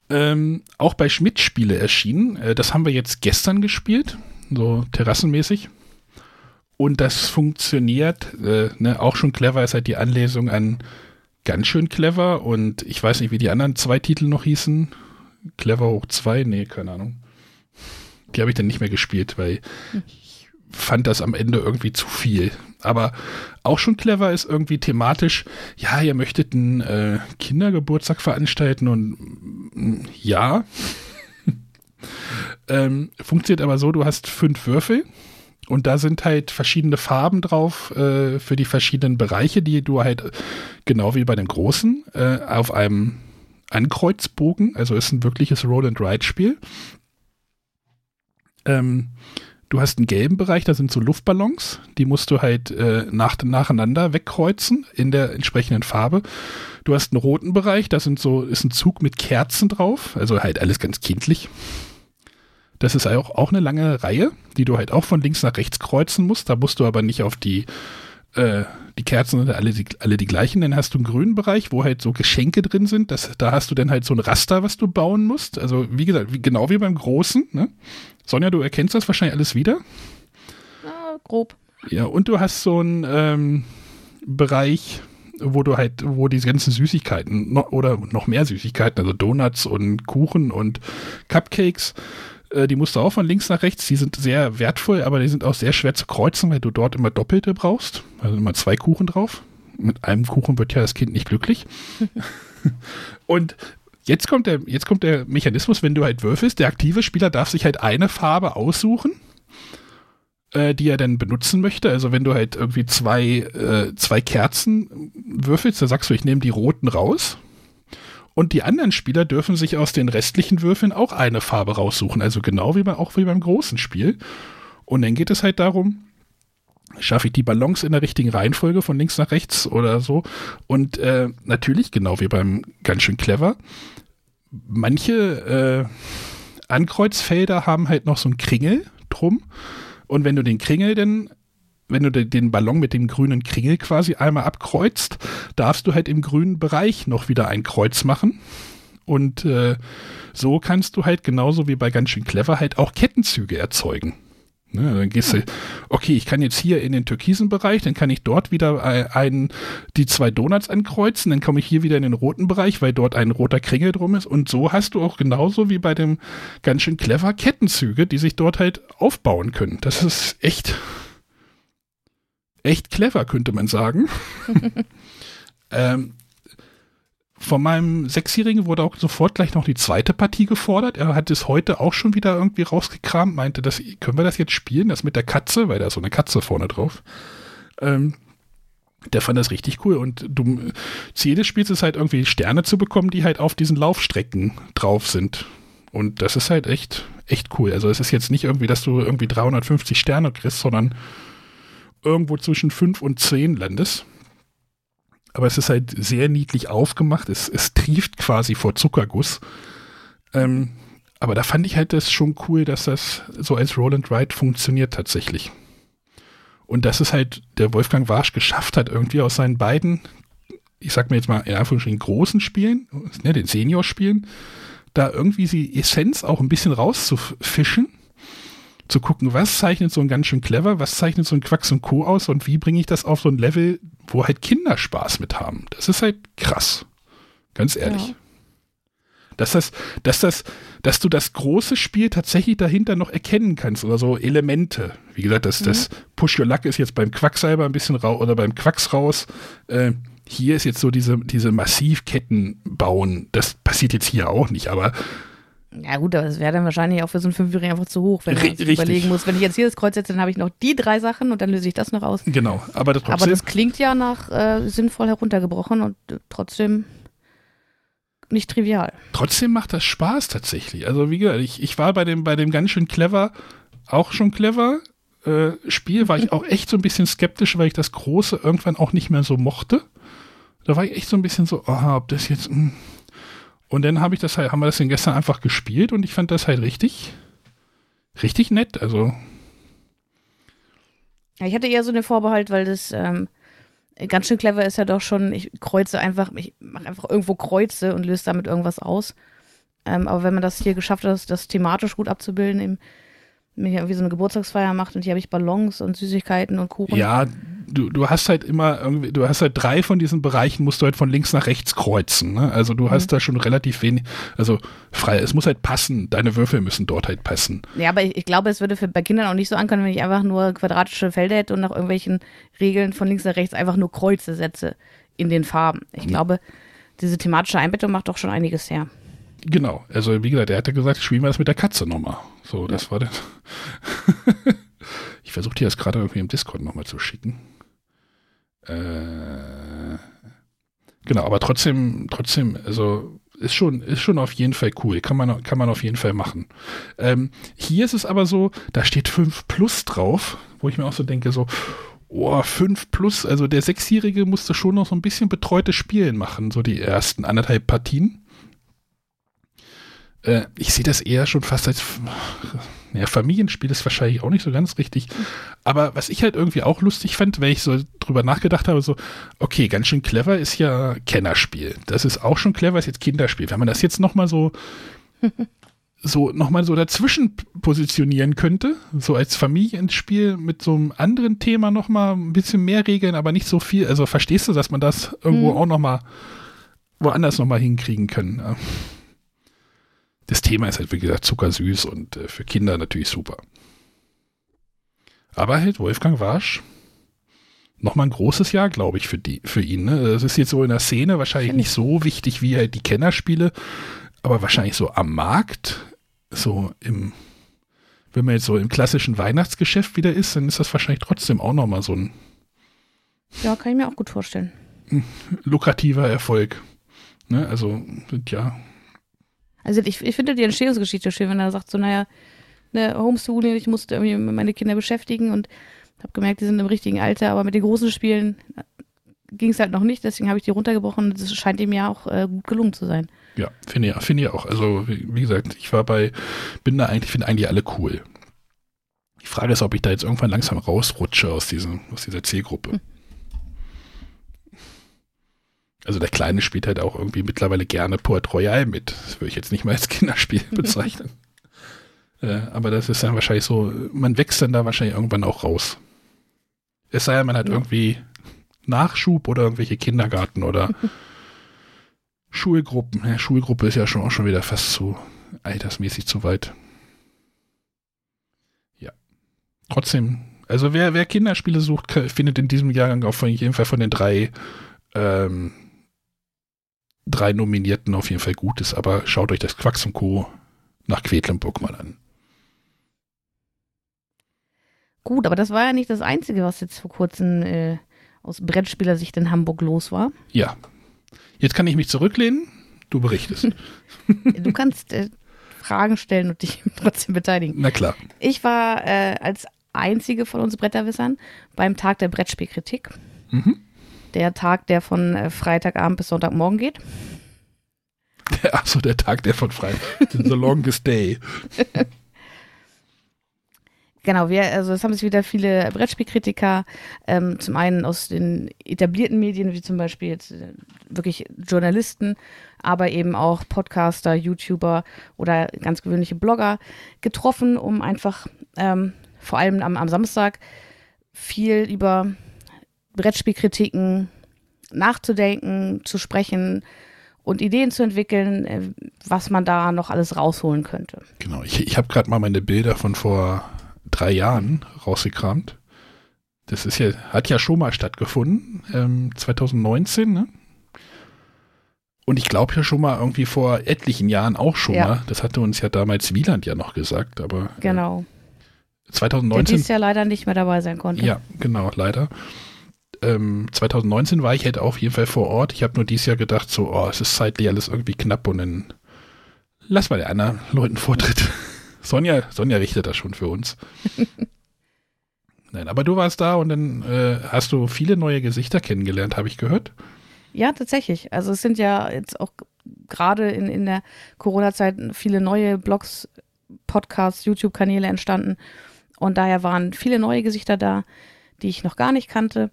Ähm, auch bei Schmidt Spiele erschienen. Äh, das haben wir jetzt gestern gespielt, so terrassenmäßig. Und das funktioniert, äh, ne, auch schon clever ist halt die Anlesung an ganz schön clever und ich weiß nicht, wie die anderen zwei Titel noch hießen. Clever hoch 2, nee, keine Ahnung. Die habe ich dann nicht mehr gespielt, weil ich fand das am Ende irgendwie zu viel. Aber auch schon clever ist irgendwie thematisch, ja, ihr möchtet einen äh, Kindergeburtstag veranstalten und mm, ja. ähm, funktioniert aber so, du hast fünf Würfel und da sind halt verschiedene Farben drauf äh, für die verschiedenen Bereiche, die du halt genau wie bei den großen äh, auf einem Ankreuzbogen, also ist ein wirkliches Roll-and-Ride-Spiel. Ähm, du hast einen gelben Bereich, da sind so Luftballons, die musst du halt äh, nach, nacheinander wegkreuzen in der entsprechenden Farbe. Du hast einen roten Bereich, da sind so, ist ein Zug mit Kerzen drauf, also halt alles ganz kindlich. Das ist auch, auch eine lange Reihe, die du halt auch von links nach rechts kreuzen musst. Da musst du aber nicht auf die äh, die Kerzen sind alle die, alle die gleichen. Dann hast du einen grünen Bereich, wo halt so Geschenke drin sind. Das, da hast du dann halt so ein Raster, was du bauen musst. Also wie gesagt, wie, genau wie beim Großen. Ne? Sonja, du erkennst das wahrscheinlich alles wieder. Ja, grob. Ja, und du hast so einen ähm, Bereich, wo du halt, wo diese ganzen Süßigkeiten no, oder noch mehr Süßigkeiten, also Donuts und Kuchen und Cupcakes, äh, die musst du auch von links nach rechts. Die sind sehr wertvoll, aber die sind auch sehr schwer zu kreuzen, weil du dort immer Doppelte brauchst. Also immer zwei Kuchen drauf. Mit einem Kuchen wird ja das Kind nicht glücklich. Und jetzt kommt, der, jetzt kommt der Mechanismus, wenn du halt würfelst, der aktive Spieler darf sich halt eine Farbe aussuchen, äh, die er dann benutzen möchte. Also wenn du halt irgendwie zwei, äh, zwei Kerzen würfelst, dann sagst du, ich nehme die roten raus und die anderen Spieler dürfen sich aus den restlichen Würfeln auch eine Farbe raussuchen. Also genau wie, bei, auch wie beim großen Spiel. Und dann geht es halt darum, schaffe ich die Ballons in der richtigen Reihenfolge von links nach rechts oder so. Und äh, natürlich, genau wie beim ganz schön clever, manche äh, Ankreuzfelder haben halt noch so einen Kringel drum. Und wenn du den Kringel dann wenn du den Ballon mit dem grünen Kringel quasi einmal abkreuzt, darfst du halt im grünen Bereich noch wieder ein Kreuz machen. Und äh, so kannst du halt genauso wie bei ganz schön clever halt auch Kettenzüge erzeugen. Ne, dann gehst du, okay, ich kann jetzt hier in den türkisen Bereich, dann kann ich dort wieder ein, die zwei Donuts ankreuzen, dann komme ich hier wieder in den roten Bereich, weil dort ein roter Kringel drum ist. Und so hast du auch genauso wie bei dem ganz schön clever Kettenzüge, die sich dort halt aufbauen können. Das ist echt echt clever, könnte man sagen. ähm, von meinem Sechsjährigen wurde auch sofort gleich noch die zweite Partie gefordert. Er hat es heute auch schon wieder irgendwie rausgekramt, meinte, das, können wir das jetzt spielen, das mit der Katze, weil da ist so eine Katze vorne drauf. Ähm, der fand das richtig cool und du, Ziel des Spiels ist halt irgendwie Sterne zu bekommen, die halt auf diesen Laufstrecken drauf sind. Und das ist halt echt, echt cool. Also es ist jetzt nicht irgendwie, dass du irgendwie 350 Sterne kriegst, sondern irgendwo zwischen fünf und zehn Landes. Aber es ist halt sehr niedlich aufgemacht. Es, es trieft quasi vor Zuckerguss. Ähm, aber da fand ich halt das schon cool, dass das so als Roll and Ride funktioniert tatsächlich. Und dass es halt der Wolfgang Warsch geschafft hat, irgendwie aus seinen beiden, ich sag mir jetzt mal in Anführungsstrichen großen Spielen, ne, den Senior-Spielen, da irgendwie die Essenz auch ein bisschen rauszufischen zu gucken, was zeichnet so ein ganz schön clever, was zeichnet so ein Quacks und Co. aus und wie bringe ich das auf so ein Level, wo halt Kinder Spaß mit haben. Das ist halt krass. Ganz ehrlich. Ja. Dass das, dass das, dass du das große Spiel tatsächlich dahinter noch erkennen kannst oder so Elemente. Wie gesagt, das, mhm. das Push Your Luck ist jetzt beim Quacksalber ein bisschen raus oder beim Quacks raus. Äh, hier ist jetzt so diese, diese Massivketten bauen. Das passiert jetzt hier auch nicht, aber ja gut, aber das wäre dann wahrscheinlich auch für so einen Fünfjährigen einfach zu hoch, wenn sich überlegen muss, wenn ich jetzt hier das Kreuz setze, dann habe ich noch die drei Sachen und dann löse ich das noch aus. Genau, aber das, aber das klingt ja nach äh, sinnvoll heruntergebrochen und äh, trotzdem nicht trivial. Trotzdem macht das Spaß tatsächlich. Also wie gesagt, ich, ich war bei dem, bei dem ganz schön clever, auch schon clever äh, Spiel, war ich auch echt so ein bisschen skeptisch, weil ich das Große irgendwann auch nicht mehr so mochte. Da war ich echt so ein bisschen so, oh, ob das jetzt... Mh, hm, und dann habe ich das halt, haben wir das denn gestern einfach gespielt und ich fand das halt richtig, richtig nett. Also. Ja, ich hatte eher so einen Vorbehalt, weil das ähm, ganz schön clever ist ja doch schon, ich kreuze einfach, ich mache einfach irgendwo Kreuze und löse damit irgendwas aus. Ähm, aber wenn man das hier geschafft hat, das, das thematisch gut abzubilden, eben mir irgendwie so eine Geburtstagsfeier macht und hier habe ich Ballons und Süßigkeiten und Kuchen. Ja, du, du hast halt immer irgendwie, du hast halt drei von diesen Bereichen, musst du halt von links nach rechts kreuzen. Ne? Also du mhm. hast da schon relativ wenig, also frei, es muss halt passen, deine Würfel müssen dort halt passen. Ja, aber ich, ich glaube, es würde für, bei Kindern auch nicht so ankommen, wenn ich einfach nur quadratische Felder hätte und nach irgendwelchen Regeln von links nach rechts einfach nur Kreuze setze in den Farben. Ich mhm. glaube, diese thematische Einbettung macht doch schon einiges her. Genau, also wie gesagt, er hatte gesagt, spielen wir das mit der Katze nochmal. So, das ja. war das. ich versuche dir das gerade irgendwie im Discord nochmal zu schicken. Äh, genau, aber trotzdem, trotzdem, also ist schon, ist schon auf jeden Fall cool. Kann man, kann man auf jeden Fall machen. Ähm, hier ist es aber so, da steht 5 plus drauf, wo ich mir auch so denke, so, oh, 5 plus, also der Sechsjährige musste schon noch so ein bisschen betreutes Spielen machen, so die ersten anderthalb Partien. Äh, ich sehe das eher schon fast als ja, Familienspiel ist wahrscheinlich auch nicht so ganz richtig. Aber was ich halt irgendwie auch lustig fand, weil ich so drüber nachgedacht habe, so, okay, ganz schön clever ist ja Kennerspiel. Das ist auch schon clever, ist jetzt Kinderspiel. Wenn man das jetzt nochmal so, so nochmal so dazwischen positionieren könnte, so als Familienspiel mit so einem anderen Thema nochmal ein bisschen mehr Regeln, aber nicht so viel. Also verstehst du, dass man das irgendwo mhm. auch nochmal woanders nochmal hinkriegen können? Ja das Thema ist halt, wie gesagt, zuckersüß und äh, für Kinder natürlich super. Aber halt Wolfgang Warsch, nochmal ein großes Jahr, glaube ich, für, die, für ihn. Ne? Das ist jetzt so in der Szene wahrscheinlich nicht so wichtig wie halt die Kennerspiele, aber wahrscheinlich so am Markt, so im, wenn man jetzt so im klassischen Weihnachtsgeschäft wieder ist, dann ist das wahrscheinlich trotzdem auch nochmal so ein ja, kann ich mir auch gut vorstellen. Lukrativer Erfolg. Ne? Also, ja, also ich, ich finde die Entstehungsgeschichte schön, wenn er sagt, so, naja, ne, Homeschooling, ich musste irgendwie meine Kinder beschäftigen und habe gemerkt, die sind im richtigen Alter, aber mit den großen Spielen äh, ging es halt noch nicht, deswegen habe ich die runtergebrochen und das scheint ihm ja auch äh, gut gelungen zu sein. Ja, finde ich, find ich auch. Also, wie, wie, gesagt, ich war bei, bin da eigentlich, finde eigentlich alle cool. Die Frage ist, ob ich da jetzt irgendwann langsam rausrutsche aus, diesem, aus dieser Zielgruppe. Hm. Also der Kleine spielt halt auch irgendwie mittlerweile gerne Port Royal mit. Das würde ich jetzt nicht mal als Kinderspiel bezeichnen. äh, aber das ist dann wahrscheinlich so, man wächst dann da wahrscheinlich irgendwann auch raus. Es sei denn, man hat ja. irgendwie Nachschub oder irgendwelche Kindergarten oder Schulgruppen. Ja, Schulgruppe ist ja schon auch schon wieder fast zu altersmäßig zu weit. Ja. Trotzdem, also wer, wer Kinderspiele sucht, findet in diesem Jahrgang auf jeden Fall von den drei ähm, drei Nominierten auf jeden Fall gut ist, aber schaut euch das Quacks und Co. nach Quedlinburg mal an. Gut, aber das war ja nicht das Einzige, was jetzt vor kurzem äh, aus Brettspielersicht in Hamburg los war. Ja. Jetzt kann ich mich zurücklehnen. Du berichtest. du kannst äh, Fragen stellen und dich trotzdem beteiligen. Na klar. Ich war äh, als einzige von uns Bretterwissern beim Tag der Brettspielkritik. Mhm der Tag, der von äh, Freitagabend bis Sonntagmorgen geht. Achso, der Tag, der von Freitag. The longest day. Genau, wir, also es haben sich wieder viele Brettspielkritiker, ähm, zum einen aus den etablierten Medien, wie zum Beispiel jetzt äh, wirklich Journalisten, aber eben auch Podcaster, YouTuber oder ganz gewöhnliche Blogger getroffen, um einfach ähm, vor allem am, am Samstag viel über Brettspielkritiken nachzudenken, zu sprechen und Ideen zu entwickeln, äh, was man da noch alles rausholen könnte. Genau, ich, ich habe gerade mal meine Bilder von vor drei Jahren rausgekramt. Das ist ja, hat ja schon mal stattgefunden, ähm, 2019, ne? Und ich glaube ja schon mal irgendwie vor etlichen Jahren auch schon ja. mal. Das hatte uns ja damals Wieland ja noch gesagt, aber. Äh, genau. 2019. Der dies ja leider nicht mehr dabei sein konnte. Ja, genau, leider. Ähm, 2019 war ich halt auf jeden Fall vor Ort. Ich habe nur dieses Jahr gedacht, so, oh, es ist zeitlich alles irgendwie knapp und dann lass mal der anderen Leuten Vortritt. Sonja, Sonja richtet das schon für uns. Nein, aber du warst da und dann äh, hast du viele neue Gesichter kennengelernt, habe ich gehört. Ja, tatsächlich. Also es sind ja jetzt auch gerade in, in der Corona-Zeit viele neue Blogs, Podcasts, YouTube-Kanäle entstanden. Und daher waren viele neue Gesichter da, die ich noch gar nicht kannte.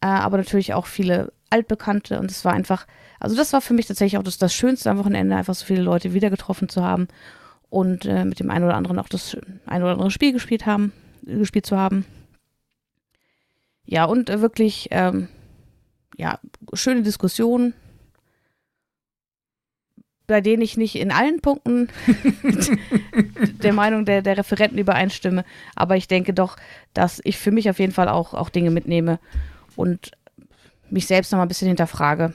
Äh, aber natürlich auch viele altbekannte. Und es war einfach, also das war für mich tatsächlich auch das, das Schönste am Wochenende, einfach so viele Leute wieder getroffen zu haben und äh, mit dem einen oder anderen auch das ein oder andere Spiel gespielt haben, gespielt zu haben. Ja, und äh, wirklich, ähm, ja, schöne Diskussionen, bei denen ich nicht in allen Punkten der Meinung der, der Referenten übereinstimme. Aber ich denke doch, dass ich für mich auf jeden Fall auch, auch Dinge mitnehme und mich selbst noch mal ein bisschen hinterfrage,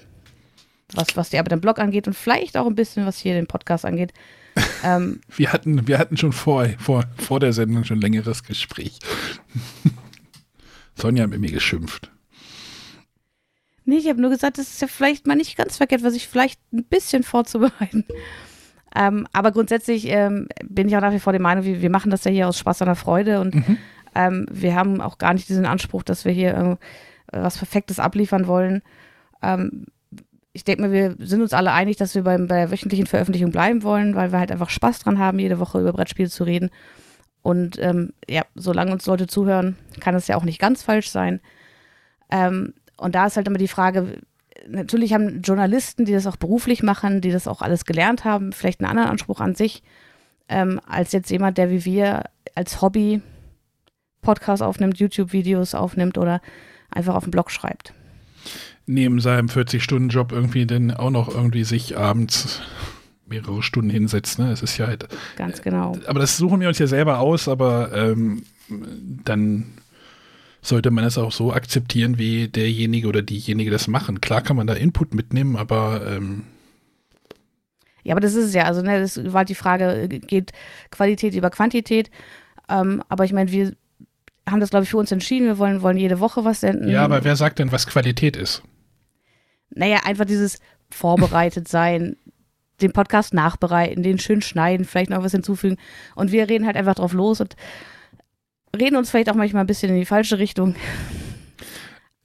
was, was die Arbeit am Blog angeht und vielleicht auch ein bisschen, was hier den Podcast angeht. Ähm, wir, hatten, wir hatten schon vor, vor, vor der Sendung schon ein längeres Gespräch. Sonja hat mit mir geschimpft. Nee, ich habe nur gesagt, das ist ja vielleicht mal nicht ganz verkehrt, was ich vielleicht ein bisschen vorzubereiten. Ähm, aber grundsätzlich ähm, bin ich auch nach wie vor der Meinung, wir, wir, machen das ja hier aus Spaß der Freude und mhm. ähm, wir haben auch gar nicht diesen Anspruch, dass wir hier äh, was Perfektes abliefern wollen. Ähm, ich denke mal, wir sind uns alle einig, dass wir beim, bei der wöchentlichen Veröffentlichung bleiben wollen, weil wir halt einfach Spaß dran haben, jede Woche über Brettspiele zu reden. Und ähm, ja, solange uns Leute zuhören, kann es ja auch nicht ganz falsch sein. Ähm, und da ist halt immer die Frage, natürlich haben Journalisten, die das auch beruflich machen, die das auch alles gelernt haben, vielleicht einen anderen Anspruch an sich, ähm, als jetzt jemand, der wie wir als Hobby Podcasts aufnimmt, YouTube-Videos aufnimmt oder einfach auf dem Blog schreibt. Neben seinem 40-Stunden-Job irgendwie dann auch noch irgendwie sich abends mehrere Stunden hinsetzt. Ne? Es ist ja halt. Ganz genau. Aber das suchen wir uns ja selber aus, aber ähm, dann sollte man es auch so akzeptieren, wie derjenige oder diejenige das machen. Klar kann man da Input mitnehmen, aber ähm ja, aber das ist es ja. Also, ne, das war halt die Frage, geht Qualität über Quantität? Ähm, aber ich meine, wir haben das, glaube ich, für uns entschieden. Wir wollen, wollen jede Woche was senden. Ja, aber wer sagt denn, was Qualität ist? Naja, einfach dieses vorbereitet sein, den Podcast nachbereiten, den schön schneiden, vielleicht noch was hinzufügen. Und wir reden halt einfach drauf los und reden uns vielleicht auch manchmal ein bisschen in die falsche Richtung.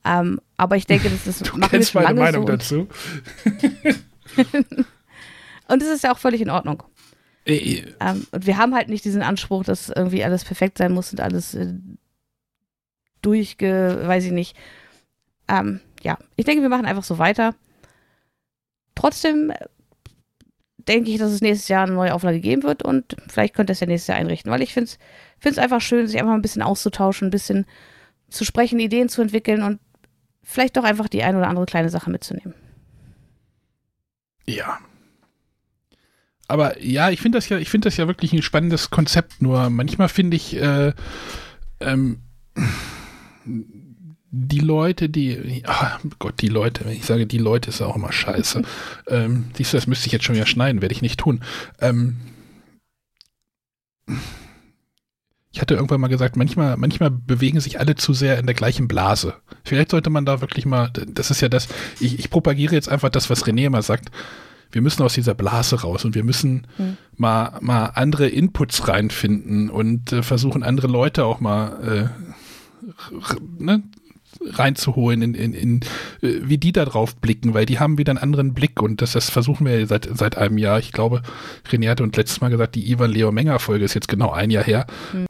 ähm, aber ich denke, das ist du machen kennst wir schon meine Meinung so dazu. und es ist ja auch völlig in Ordnung. Ähm, und wir haben halt nicht diesen Anspruch, dass irgendwie alles perfekt sein muss und alles äh, durchge, weiß ich nicht. Ähm, ja, ich denke, wir machen einfach so weiter. Trotzdem denke ich, dass es nächstes Jahr eine neue Auflage geben wird und vielleicht könnte es ja nächstes Jahr einrichten, weil ich finde es einfach schön, sich einfach ein bisschen auszutauschen, ein bisschen zu sprechen, Ideen zu entwickeln und vielleicht doch einfach die ein oder andere kleine Sache mitzunehmen. Ja. Aber ja, ich finde das ja, ich finde das ja wirklich ein spannendes Konzept. Nur manchmal finde ich, äh, ähm, die Leute, die, oh Gott, die Leute, wenn ich sage, die Leute ist auch immer scheiße. ähm, siehst du, das müsste ich jetzt schon wieder schneiden, werde ich nicht tun. Ähm, ich hatte irgendwann mal gesagt, manchmal, manchmal bewegen sich alle zu sehr in der gleichen Blase. Vielleicht sollte man da wirklich mal, das ist ja das, ich, ich propagiere jetzt einfach das, was René immer sagt. Wir müssen aus dieser Blase raus und wir müssen mhm. mal, mal andere Inputs reinfinden und äh, versuchen, andere Leute auch mal äh, ne, reinzuholen, in, in, in, äh, wie die da drauf blicken, weil die haben wieder einen anderen Blick und das, das versuchen wir seit, seit einem Jahr. Ich glaube, René hatte uns letztes Mal gesagt, die Ivan Leo Menger Folge ist jetzt genau ein Jahr her. Mhm.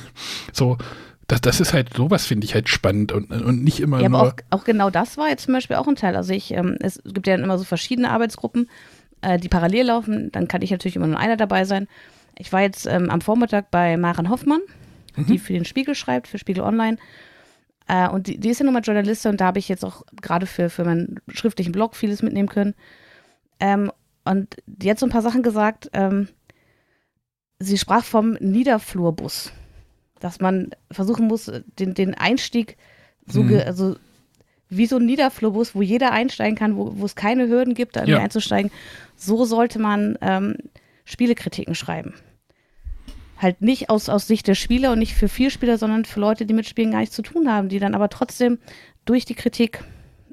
so, das, das ist halt, sowas finde ich halt spannend und, und nicht immer ja, nur. Aber auch, auch genau das war jetzt zum Beispiel auch ein Teil. Also ich, ähm, es gibt ja immer so verschiedene Arbeitsgruppen, äh, die parallel laufen. Dann kann ich natürlich immer nur einer dabei sein. Ich war jetzt ähm, am Vormittag bei Maren Hoffmann, mhm. die für den Spiegel schreibt, für Spiegel Online. Äh, und die, die, ist ja nun mal Journalistin und da habe ich jetzt auch gerade für, für meinen schriftlichen Blog vieles mitnehmen können. Ähm, und jetzt so ein paar Sachen gesagt. Ähm, sie sprach vom Niederflurbus, dass man versuchen muss, den, den Einstieg so, mhm. also wie so ein Niederflurbus, wo jeder einsteigen kann, wo, wo es keine Hürden gibt, da ja. einzusteigen. So sollte man ähm, Spielekritiken schreiben. Halt nicht aus, aus Sicht der Spieler und nicht für Vielspieler, sondern für Leute, die mit Spielen gar nichts zu tun haben, die dann aber trotzdem durch die Kritik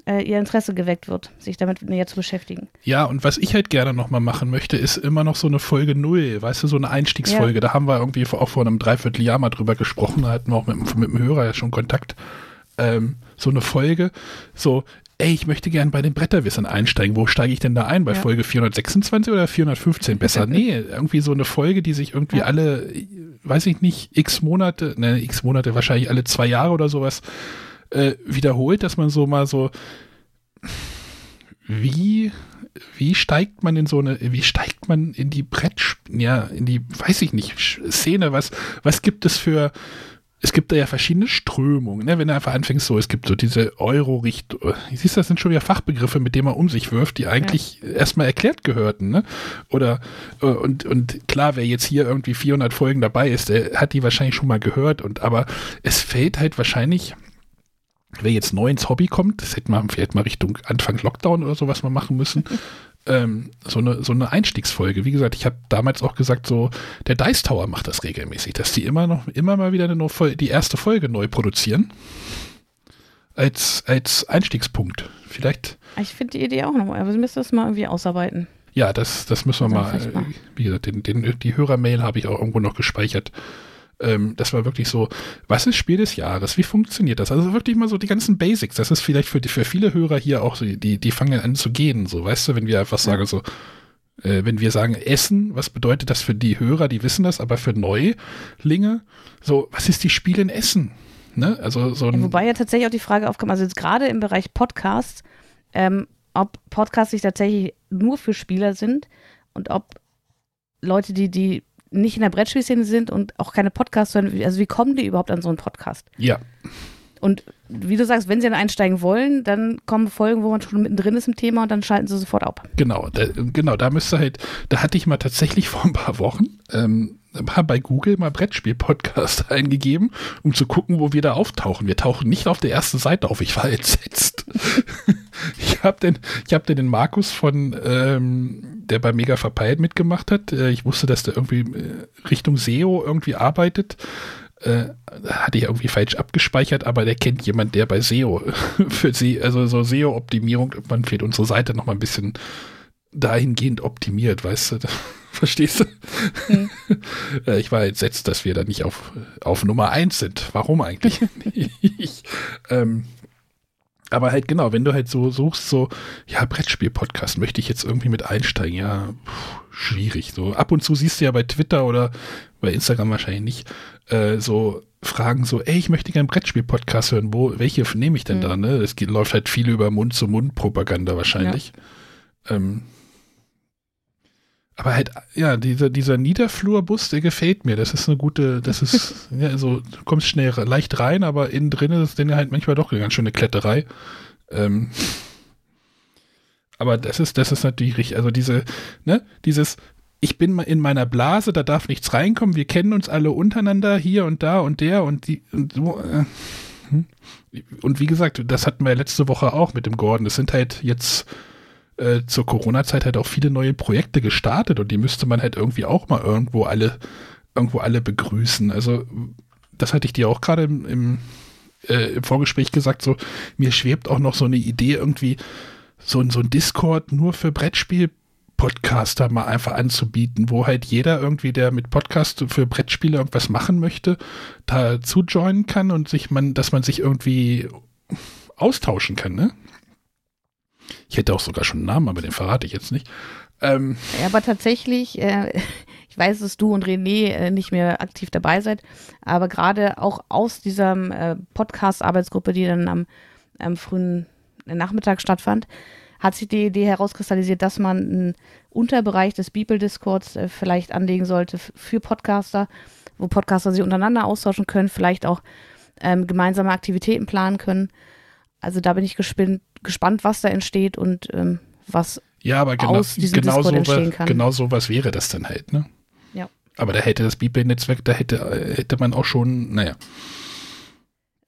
äh, ihr Interesse geweckt wird, sich damit näher zu beschäftigen. Ja, und was ich halt gerne nochmal machen möchte, ist immer noch so eine Folge Null, weißt du, so eine Einstiegsfolge. Ja. Da haben wir irgendwie auch vor einem Dreivierteljahr mal drüber gesprochen, da hatten wir auch mit, mit dem Hörer ja schon Kontakt. Ähm, so eine Folge, so, ey, ich möchte gerne bei den Bretterwissern einsteigen. Wo steige ich denn da ein? Bei ja. Folge 426 oder 415 besser? nee, irgendwie so eine Folge, die sich irgendwie ja. alle, weiß ich nicht, x Monate, ne, x Monate, wahrscheinlich alle zwei Jahre oder sowas äh, wiederholt, dass man so mal so, wie, wie steigt man in so eine, wie steigt man in die Brett, ja, in die, weiß ich nicht, Szene, was, was gibt es für, es gibt da ja verschiedene Strömungen, ne? wenn du einfach anfängst, so, es gibt so diese Euro-Richtung, siehst du, das sind schon wieder Fachbegriffe, mit denen man um sich wirft, die eigentlich ja. erstmal erklärt gehörten, ne? Oder, äh, und, und klar, wer jetzt hier irgendwie 400 Folgen dabei ist, der hat die wahrscheinlich schon mal gehört und, aber es fällt halt wahrscheinlich, wer jetzt neu ins Hobby kommt, das hätte man vielleicht mal Richtung Anfang Lockdown oder sowas mal machen müssen, ähm, so, eine, so eine Einstiegsfolge. Wie gesagt, ich habe damals auch gesagt, so der Dice Tower macht das regelmäßig, dass die immer noch, immer mal wieder eine, die erste Folge neu produzieren. Als, als Einstiegspunkt. Vielleicht. Ich finde die Idee auch noch, aber sie müssen das mal irgendwie ausarbeiten. Ja, das, das müssen wir mal, mal. Wie gesagt, den, den, die Hörermail habe ich auch irgendwo noch gespeichert ähm, das war wirklich so, was ist Spiel des Jahres? Wie funktioniert das? Also wirklich mal so die ganzen Basics. Das ist vielleicht für, die, für viele Hörer hier auch so, die, die fangen an zu gehen, so, weißt du, wenn wir einfach sagen, so, äh, wenn wir sagen Essen, was bedeutet das für die Hörer, die wissen das, aber für Neulinge, so, was ist die Spiel in Essen? Ne? Also so ja, Wobei ja tatsächlich auch die Frage aufkommt, also jetzt gerade im Bereich Podcasts, ähm, ob Podcasts sich tatsächlich nur für Spieler sind und ob Leute, die, die nicht in der Brettspielszene sind und auch keine Podcasts hören, also wie kommen die überhaupt an so einen Podcast? Ja. Und wie du sagst, wenn sie dann einsteigen wollen, dann kommen Folgen, wo man schon mittendrin ist im Thema und dann schalten sie sofort ab. Genau, da, genau, da müsste halt, da hatte ich mal tatsächlich vor ein paar Wochen ähm, bei Google mal Brettspiel-Podcast eingegeben, um zu gucken, wo wir da auftauchen. Wir tauchen nicht auf der ersten Seite auf. Ich war entsetzt. ich habe den, ich hab den Markus von, ähm, der bei Mega Verpeilt mitgemacht hat. Äh, ich wusste, dass der irgendwie äh, Richtung SEO irgendwie arbeitet. Äh, hatte ich irgendwie falsch abgespeichert, aber der kennt jemand, der bei SEO für sie, also so SEO-Optimierung, man fehlt unsere Seite noch mal ein bisschen dahingehend optimiert, weißt du? Verstehst du? Hm. ich war entsetzt, dass wir da nicht auf, auf Nummer eins sind. Warum eigentlich nicht? ähm, aber halt genau, wenn du halt so suchst, so, ja, Brettspiel-Podcast, möchte ich jetzt irgendwie mit einsteigen? Ja, pff, schwierig. So ab und zu siehst du ja bei Twitter oder bei Instagram wahrscheinlich nicht, äh, so Fragen so, ey, ich möchte gerne Brettspiel-Podcast hören, wo, welche nehme ich denn mhm. da, ne? Es geht, läuft halt viel über Mund-zu-Mund-Propaganda wahrscheinlich. Ja. Ähm, aber halt, ja, dieser, dieser Niederflurbus, der gefällt mir. Das ist eine gute, das ist, ja, also, du kommst schnell leicht rein, aber innen drin ist Ding halt manchmal doch eine ganz schöne Kletterei. Ähm, aber das ist, das ist natürlich richtig, also diese, ne, dieses, ich bin in meiner Blase, da darf nichts reinkommen, wir kennen uns alle untereinander, hier und da und der und die, und so, äh, hm. und wie gesagt, das hatten wir letzte Woche auch mit dem Gordon. Das sind halt jetzt, äh, zur Corona-Zeit halt auch viele neue Projekte gestartet und die müsste man halt irgendwie auch mal irgendwo alle, irgendwo alle begrüßen. Also, das hatte ich dir auch gerade im, im, äh, im Vorgespräch gesagt, so, mir schwebt auch noch so eine Idee irgendwie, so, so ein Discord nur für Brettspiel Podcaster mal einfach anzubieten, wo halt jeder irgendwie, der mit Podcast für Brettspiele irgendwas machen möchte, dazu joinen kann und sich man, dass man sich irgendwie austauschen kann, ne? Ich hätte auch sogar schon einen Namen, aber den verrate ich jetzt nicht. Ähm, ja, aber tatsächlich, äh, ich weiß, dass du und René äh, nicht mehr aktiv dabei seid, aber gerade auch aus dieser äh, Podcast-Arbeitsgruppe, die dann am, am frühen Nachmittag stattfand, hat sich die Idee herauskristallisiert, dass man einen Unterbereich des Bibel-Discords äh, vielleicht anlegen sollte für Podcaster, wo Podcaster sich untereinander austauschen können, vielleicht auch ähm, gemeinsame Aktivitäten planen können. Also da bin ich gespannt, gespannt was da entsteht und ähm, was ja, aber genau, aus diesem genau, Discord so, entstehen kann. genau so was wäre das dann halt, ne? Ja. Aber da hätte das BeatBay-Netzwerk, da hätte, äh, hätte man auch schon, naja,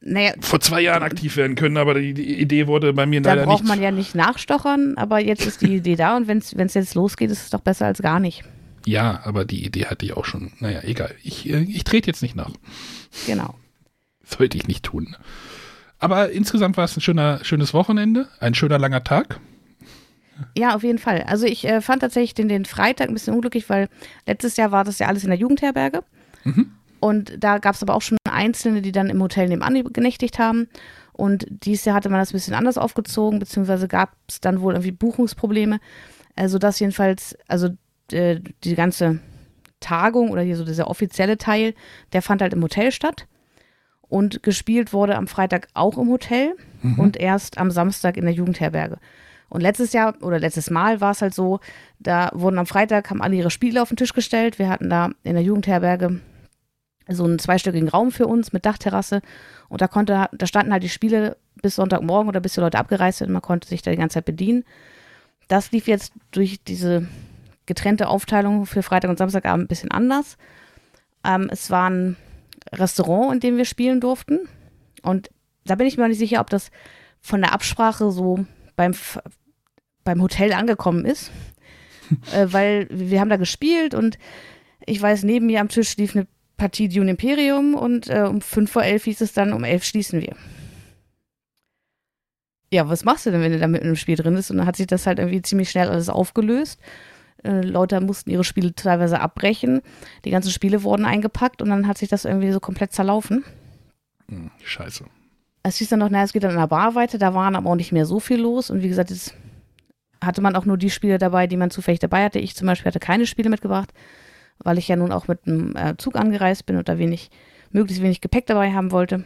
Naja, vor zwei Jahren aktiv werden können, aber die, die Idee wurde bei mir da leider braucht nicht. man ja nicht nachstochern, aber jetzt ist die Idee da und wenn es jetzt losgeht, ist es doch besser als gar nicht. Ja, aber die Idee hatte ich auch schon. Naja, egal. Ich, äh, ich trete jetzt nicht nach. Genau. Sollte ich nicht tun. Aber insgesamt war es ein schöner, schönes Wochenende, ein schöner langer Tag. Ja, auf jeden Fall. Also ich äh, fand tatsächlich den, den Freitag ein bisschen unglücklich, weil letztes Jahr war das ja alles in der Jugendherberge. Mhm. Und da gab es aber auch schon Einzelne, die dann im Hotel nebenan genächtigt haben. Und dieses Jahr hatte man das ein bisschen anders aufgezogen, beziehungsweise gab es dann wohl irgendwie Buchungsprobleme. Also das jedenfalls, also äh, die ganze Tagung oder hier so dieser offizielle Teil, der fand halt im Hotel statt. Und gespielt wurde am Freitag auch im Hotel Mhm. und erst am Samstag in der Jugendherberge. Und letztes Jahr oder letztes Mal war es halt so, da wurden am Freitag, haben alle ihre Spiele auf den Tisch gestellt. Wir hatten da in der Jugendherberge so einen zweistöckigen Raum für uns mit Dachterrasse. Und da konnte, da standen halt die Spiele bis Sonntagmorgen oder bis die Leute abgereist sind. Man konnte sich da die ganze Zeit bedienen. Das lief jetzt durch diese getrennte Aufteilung für Freitag und Samstagabend ein bisschen anders. Ähm, es war ein Restaurant, in dem wir spielen durften. Und da bin ich mir nicht sicher, ob das von der Absprache so beim, beim Hotel angekommen ist. äh, weil wir haben da gespielt und ich weiß, neben mir am Tisch lief eine Partie Dune Imperium und äh, um 5 vor 11 hieß es dann, um 11 schließen wir. Ja, was machst du denn, wenn du da mitten im Spiel drin bist? Und dann hat sich das halt irgendwie ziemlich schnell alles aufgelöst. Äh, Leute mussten ihre Spiele teilweise abbrechen. Die ganzen Spiele wurden eingepackt und dann hat sich das irgendwie so komplett zerlaufen. Hm, scheiße. Es hieß dann noch, naja, es geht dann in der Bar weiter. Da waren aber auch nicht mehr so viel los. Und wie gesagt, jetzt hatte man auch nur die Spiele dabei, die man zufällig dabei hatte. Ich zum Beispiel hatte keine Spiele mitgebracht, weil ich ja nun auch mit einem äh, Zug angereist bin und da wenig, möglichst wenig Gepäck dabei haben wollte.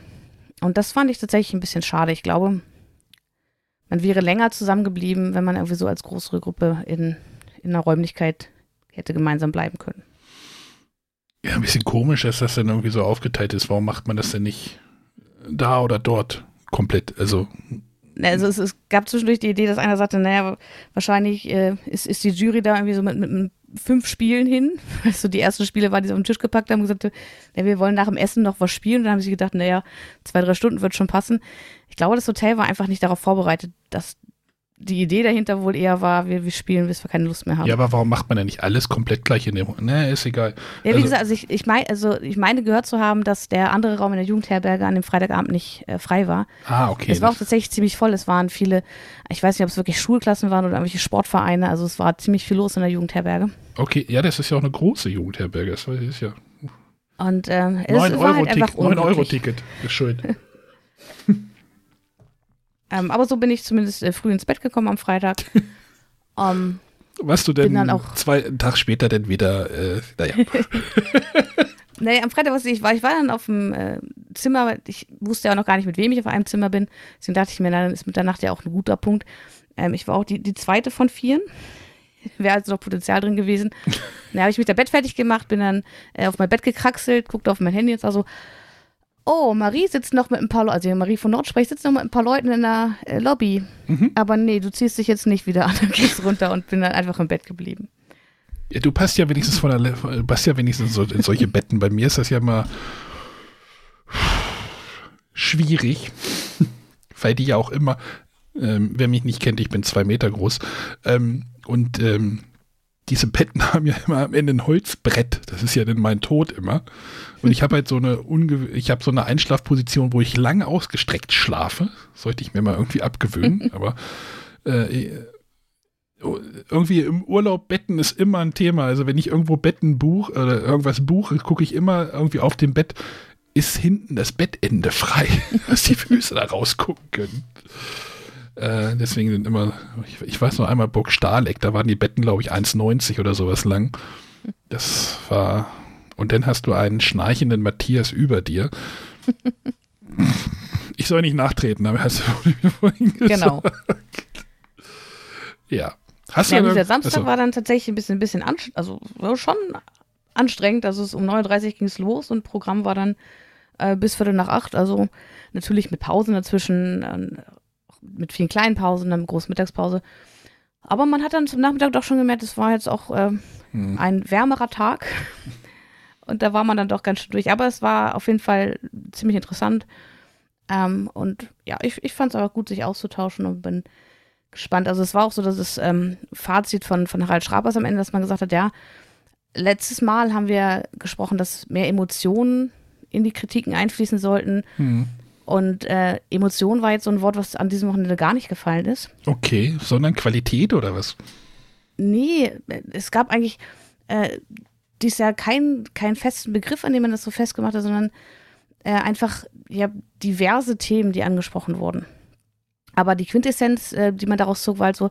Und das fand ich tatsächlich ein bisschen schade. Ich glaube, man wäre länger zusammengeblieben, wenn man irgendwie so als größere Gruppe in, in einer Räumlichkeit hätte gemeinsam bleiben können. Ja, ein bisschen komisch, dass das dann irgendwie so aufgeteilt ist. Warum macht man das denn nicht da oder dort komplett? Also, Also es, es gab zwischendurch die Idee, dass einer sagte, naja, wahrscheinlich äh, ist, ist die Jury da irgendwie so mit, mit, fünf Spielen hin. Also die ersten Spiele waren, die sie auf den Tisch gepackt haben und gesagt, ja, wir wollen nach dem Essen noch was spielen. Und dann haben sie gedacht, naja, zwei, drei Stunden wird schon passen. Ich glaube, das Hotel war einfach nicht darauf vorbereitet, dass die Idee dahinter wohl eher war, wir, wir spielen, bis wir keine Lust mehr haben. ja, aber warum macht man denn nicht alles komplett gleich in dem? Ne, ist egal. Ja, wie Also- gesagt, also ich, ich, mein, also ich meine gehört zu haben, dass der andere Raum in der Jugendherberge an dem Freitagabend nicht äh, frei war. Ah, okay. es war auch tatsächlich ziemlich voll. Es waren viele, ich weiß nicht, ob es wirklich Schulklassen waren oder irgendwelche Sportvereine. Also es war ziemlich viel los in der Jugendherberge. okay, ja, das ist ja auch eine große Jugendherberge. Das ist ja Und ähm, es 9 war Euro, halt einfach Ticket, 9 Euro. Ticket ist schuld. Ähm, aber so bin ich zumindest äh, früh ins Bett gekommen am Freitag. ähm, Was du denn Bin dann auch- zwei einen Tag später denn wieder, äh, naja, nee, am Freitag, was ich war, ich war dann auf dem äh, Zimmer. Ich wusste ja auch noch gar nicht, mit wem ich auf einem Zimmer bin. Deswegen dachte ich mir, na, dann ist Mitternacht ja auch ein guter Punkt. Ähm, ich war auch die, die zweite von vieren. Wäre also noch Potenzial drin gewesen. Dann habe ich mich da Bett fertig gemacht, bin dann äh, auf mein Bett gekraxelt, guckte auf mein Handy und sah so, oh, Marie sitzt noch mit ein paar Leuten, also Marie von Nordsprech sitzt noch mit ein paar Leuten in der äh, Lobby. Aber nee, du ziehst dich jetzt nicht wieder an, dann gehst runter und bin dann einfach im Bett geblieben. ja, du passt ja wenigstens von der, du passt ja wenigstens so in solche Betten. Bei mir ist das ja immer schwierig, weil die ja auch immer, ähm, wer mich nicht kennt, ich bin zwei Meter groß, ähm, und ähm, diese Betten haben ja immer am Ende ein Holzbrett. Das ist ja dann mein Tod immer. Und ich habe halt so eine unge ich habe so eine Einschlafposition, wo ich lang ausgestreckt schlafe. Sollte ich mir mal irgendwie abgewöhnen. aber äh, irgendwie im Urlaub Betten ist immer ein Thema. Also wenn ich irgendwo Betten buche oder irgendwas buche, gucke ich immer irgendwie auf dem Bett, ist hinten das Bettende frei, dass die Füße da rausgucken können. Äh, deswegen sind immer, ich, ich weiß noch einmal Burg Stahleck, da waren die Betten, glaube ich, 1,90 oder sowas lang. Das war, und dann hast du einen schnarchenden Matthias über dir. Ich soll nicht nachtreten, aber hast du mir vorhin gesagt. Genau. Ja. Hast Ja, du dieser Samstag achso. war dann tatsächlich ein bisschen, ein bisschen anstrengend, also schon anstrengend. Also es um 9.30 Uhr ging es los und Programm war dann äh, bis Viertel nach acht. Also natürlich mit Pausen dazwischen, äh, mit vielen kleinen Pausen, dann große Mittagspause. Aber man hat dann zum Nachmittag doch schon gemerkt, es war jetzt auch äh, hm. ein wärmerer Tag. Und da war man dann doch ganz schön durch. Aber es war auf jeden Fall ziemlich interessant. Ähm, und ja, ich, ich fand es aber gut, sich auszutauschen und bin gespannt. Also es war auch so, dass das ähm, Fazit von, von Harald Schrabers am Ende, dass man gesagt hat, ja, letztes Mal haben wir gesprochen, dass mehr Emotionen in die Kritiken einfließen sollten. Hm. Und äh, Emotion war jetzt so ein Wort, was an diesem Wochenende gar nicht gefallen ist. Okay, sondern Qualität oder was? Nee, es gab eigentlich äh, dies Jahr keinen kein festen Begriff, an dem man das so festgemacht hat, sondern äh, einfach ja, diverse Themen, die angesprochen wurden. Aber die Quintessenz, äh, die man daraus zog, war halt so,